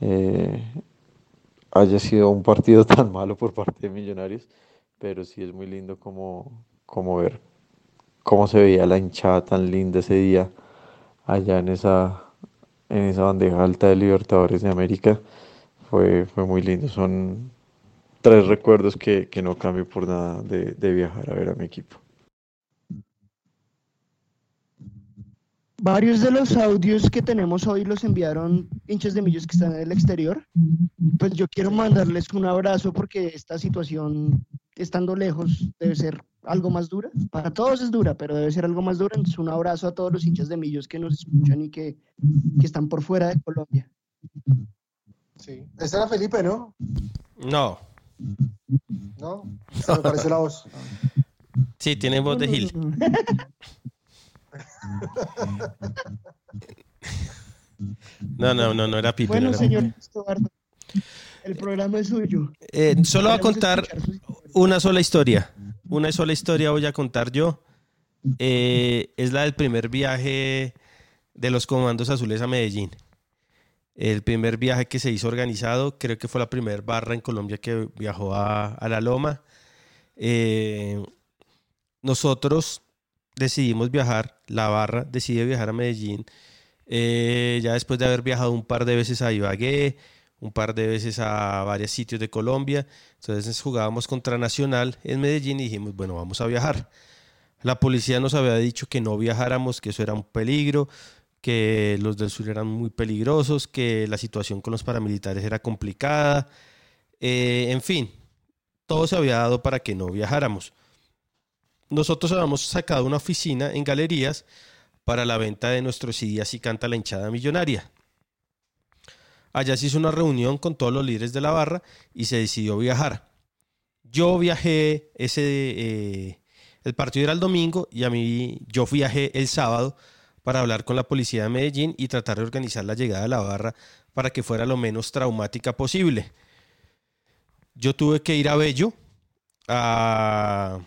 eh, haya sido un partido tan malo por parte de Millonarios, pero sí es muy lindo como, como ver cómo se veía la hinchada tan linda ese día allá en esa, en esa bandeja alta de Libertadores de América. Fue, fue muy lindo. Son tres recuerdos que, que no cambio por nada de, de viajar a ver a mi equipo.
Varios de los audios que tenemos hoy los enviaron hinchas de millos que están en el exterior. Pues yo quiero mandarles un abrazo porque esta situación, estando lejos, debe ser algo más dura. Para todos es dura, pero debe ser algo más dura. Entonces, un abrazo a todos los hinchas de millos que nos escuchan y que, que están por fuera de Colombia.
Sí. Ese era Felipe, ¿no?
No.
¿No? Se me pareció la voz.
Sí, tiene voz de Gil. No, no, no, no era Pipe.
Bueno,
no era
señor. Estuardo, el programa es suyo.
Eh, solo voy a contar una sola historia. Una sola historia voy a contar yo. Eh, es la del primer viaje de los comandos azules a Medellín. El primer viaje que se hizo organizado, creo que fue la primera barra en Colombia que viajó a, a la Loma. Eh, nosotros decidimos viajar, la barra decide viajar a Medellín, eh, ya después de haber viajado un par de veces a Ibagué, un par de veces a varios sitios de Colombia, entonces jugábamos contra Nacional en Medellín y dijimos, bueno, vamos a viajar. La policía nos había dicho que no viajáramos, que eso era un peligro, que los del sur eran muy peligrosos, que la situación con los paramilitares era complicada, eh, en fin, todo se había dado para que no viajáramos. Nosotros habíamos sacado una oficina en galerías para la venta de nuestros CD Así canta la hinchada millonaria. Allá se hizo una reunión con todos los líderes de la barra y se decidió viajar. Yo viajé ese, eh, el partido era el domingo y a mí yo viajé el sábado para hablar con la policía de Medellín y tratar de organizar la llegada de la barra para que fuera lo menos traumática posible. Yo tuve que ir a Bello, a,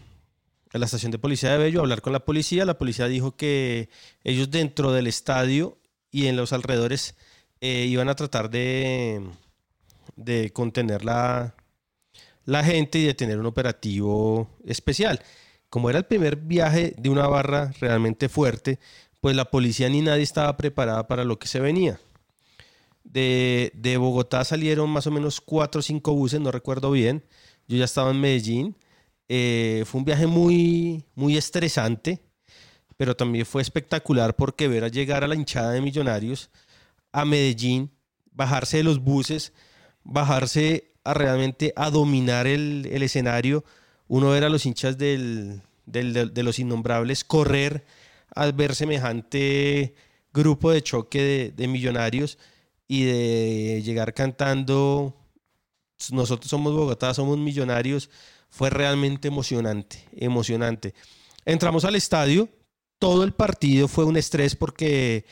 a la estación de policía de Bello, a hablar con la policía. La policía dijo que ellos dentro del estadio y en los alrededores eh, iban a tratar de, de contener la, la gente y de tener un operativo especial. Como era el primer viaje de una barra realmente fuerte, pues la policía ni nadie estaba preparada para lo que se venía. De, de Bogotá salieron más o menos cuatro o cinco buses, no recuerdo bien. Yo ya estaba en Medellín. Eh, fue un viaje muy, muy estresante, pero también fue espectacular porque ver a llegar a la hinchada de millonarios a Medellín, bajarse de los buses, bajarse a realmente a dominar el, el escenario, uno ver a los hinchas de los innombrables correr al ver semejante grupo de choque de, de millonarios y de llegar cantando nosotros somos Bogotá, somos millonarios, fue realmente emocionante, emocionante. Entramos al estadio, todo el partido fue un estrés porque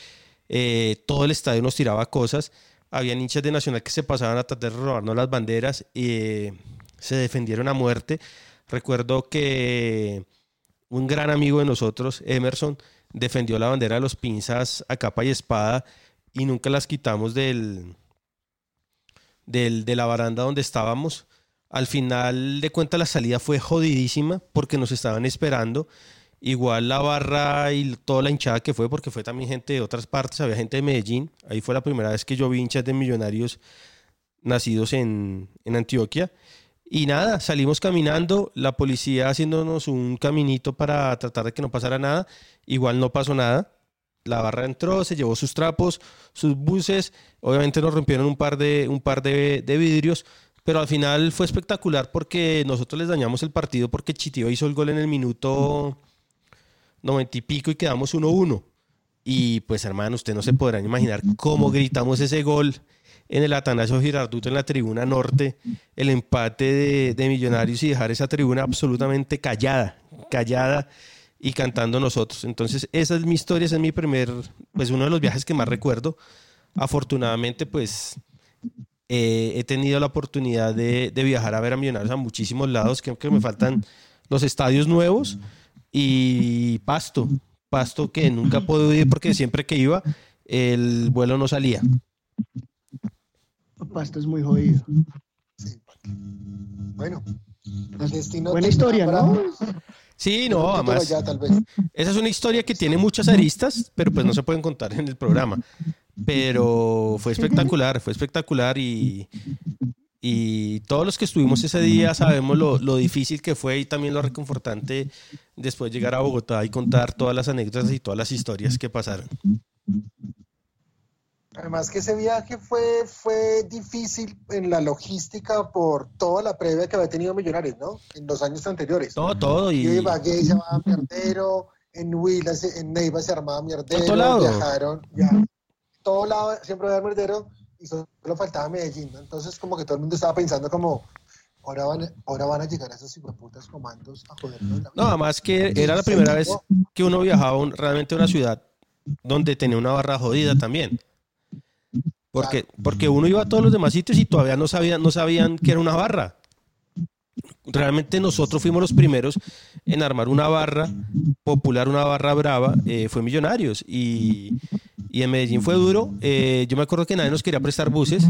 eh, todo el estadio nos tiraba cosas. Había hinchas de Nacional que se pasaban a tratar de robarnos las banderas y eh, se defendieron a muerte. Recuerdo que un gran amigo de nosotros, Emerson, defendió la bandera de los pinzas a capa y espada y nunca las quitamos del, del- de la baranda donde estábamos. Al final de cuentas la salida fue jodidísima porque nos estaban esperando. Igual la barra y toda la hinchada que fue, porque fue también gente de otras partes, había gente de Medellín. Ahí fue la primera vez que yo vi hinchas de millonarios nacidos en, en Antioquia. Y nada, salimos caminando, la policía haciéndonos un caminito para tratar de que no pasara nada. Igual no pasó nada. La barra entró, se llevó sus trapos, sus buses. Obviamente nos rompieron un par de, un par de, de vidrios. Pero al final fue espectacular porque nosotros les dañamos el partido porque Chitiba hizo el gol en el minuto 90 y pico y quedamos 1-1. Y pues hermano, ustedes no se podrán imaginar cómo gritamos ese gol en el Atanasio Girarduto en la tribuna norte, el empate de, de Millonarios y dejar esa tribuna absolutamente callada, callada y cantando nosotros. Entonces esa es mi historia, ese es mi primer, pues uno de los viajes que más recuerdo. Afortunadamente pues eh, he tenido la oportunidad de, de viajar a ver a Millonarios a muchísimos lados, creo que me faltan los estadios nuevos y Pasto, Pasto que nunca puedo ir porque siempre que iba el vuelo no salía.
Pasto es muy jodido.
Bueno, el destino
Buena historia, ¿no?
Sí, no, además.
allá, tal vez.
Esa es una historia que tiene muchas aristas, pero pues no se pueden contar en el programa. Pero fue espectacular, fue espectacular y, y todos los que estuvimos ese día sabemos lo, lo difícil que fue y también lo reconfortante después llegar a Bogotá y contar todas las anécdotas y todas las historias que pasaron.
Además que ese viaje fue, fue difícil en la logística por toda la previa que había tenido Millonarios, ¿no? En los años anteriores.
Todo, todo. Y...
Y Ibagué se llamaba mierdero, en Huila, en Neiva se armaba mierdero,
todo lado.
viajaron, ya. Todo lado siempre había mierdero y solo faltaba Medellín, ¿no? Entonces como que todo el mundo estaba pensando como, ahora van, a- ahora van a llegar esos hijueputas comandos a jodernos la.
No, además que era la primera vez que uno viajaba a un- realmente a una ciudad donde tenía una barra jodida también. Porque, porque uno iba a todos los demás sitios y todavía no sabían, no sabían que era una barra. Realmente nosotros fuimos los primeros en armar una barra popular, una barra brava, eh, fue Millonarios. Y, y en Medellín fue duro. Eh, yo me acuerdo que nadie nos quería prestar buses.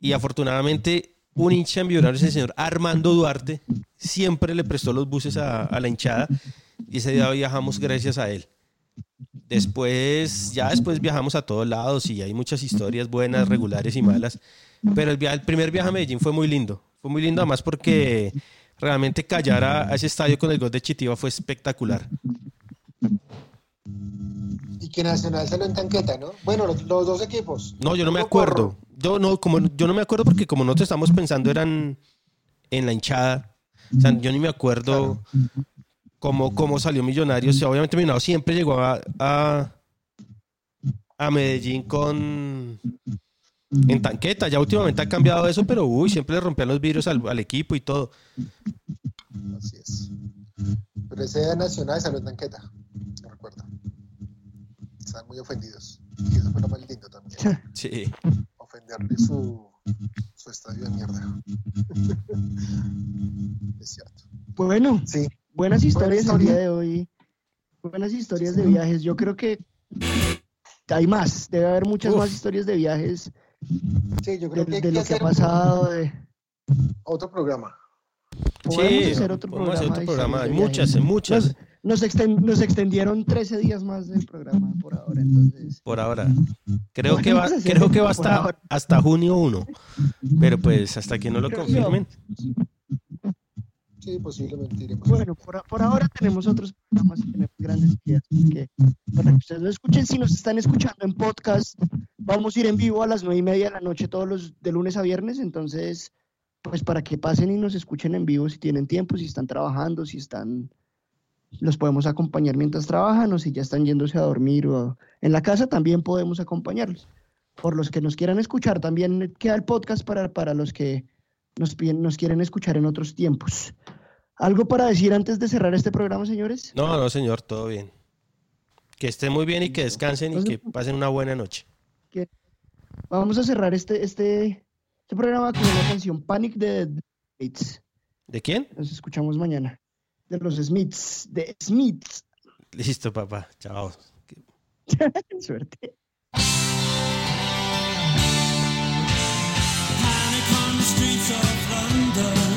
Y afortunadamente un hincha en Millonarios, el señor Armando Duarte, siempre le prestó los buses a, la hinchada. Y ese día viajamos gracias a él. Después, ya después viajamos a todos lados y hay muchas historias buenas, regulares y malas. Pero el primer viaje a Medellín fue muy lindo. Fue muy lindo además porque realmente callar a, a ese estadio con el gol de Chitiba fue espectacular.
Que Nacional salió en tanqueta, ¿no? Bueno, los, los dos equipos.
No, yo no me acuerdo. Yo no, como, yo no me acuerdo porque como nosotros estamos pensando eran en la hinchada. O sea, yo ni me acuerdo cómo, cómo salió Millonarios. O sea, obviamente Millonarios siempre llegó a, a, a Medellín con en tanqueta. Ya últimamente ha cambiado eso, pero uy, siempre le rompían los vidrios al, al equipo y todo.
Así es. Pero ese Nacional salió en tanqueta. Estaban muy ofendidos. Y eso fue lo más lindo también.
Sí.
Ofenderle su, su estadio de mierda. es cierto.
Bueno,
Sí.
buenas historias
Buena
el día de hoy. Buenas historias de viajes. Yo creo que hay más. Debe haber muchas
Uf.
más historias de viajes
Sí, yo creo
de,
que hay
de
que
lo que ha pasado. De...
otro programa.
Podemos
Sí,
hacer otro
podemos hacer
programa.
otro programa. Hay muchas,
viajes.
muchas.
Nos, nos exten- nos extendieron 13 días más del programa por ahora, entonces.
Por ahora. Creo
Bueno,
que va,
hacer
creo que va hasta, hasta junio 1. Pero pues hasta que no lo
Creo que
confirmen.
Sí, posiblemente iremos.
Bueno, por, por ahora tenemos otros programas y tenemos grandes ideas. porque para que ustedes lo escuchen, si nos están escuchando en podcast, vamos a ir en vivo a las nueve y media de la noche todos los de lunes a viernes. Entonces, pues para que pasen y nos escuchen en vivo si tienen tiempo, si están trabajando, si están los podemos acompañar mientras trabajan o si ya están yéndose a dormir o en la casa también podemos acompañarlos. Por los que nos quieran escuchar, también queda el podcast para, para los que nos, piden- nos quieren escuchar en otros tiempos. ¿Algo para decir antes de cerrar este programa, señores?
No, no, señor, todo bien. Que estén muy bien y que descansen y que pasen una buena noche.
Vamos a cerrar este, este, este programa con una canción Panic de Smiths.
¿De quién?
Nos escuchamos mañana. De los Smiths, de Smiths.
Listo, papá. Chao.
Suerte.
Panic on the streets of London.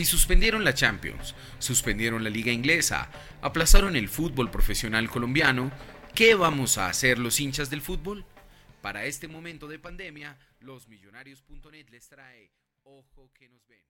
Si suspendieron la Champions, suspendieron la Liga Inglesa, aplazaron el fútbol profesional colombiano, ¿qué vamos a hacer los hinchas del fútbol? Para este momento de pandemia, losmillonarios.net les trae Ojo que nos ven.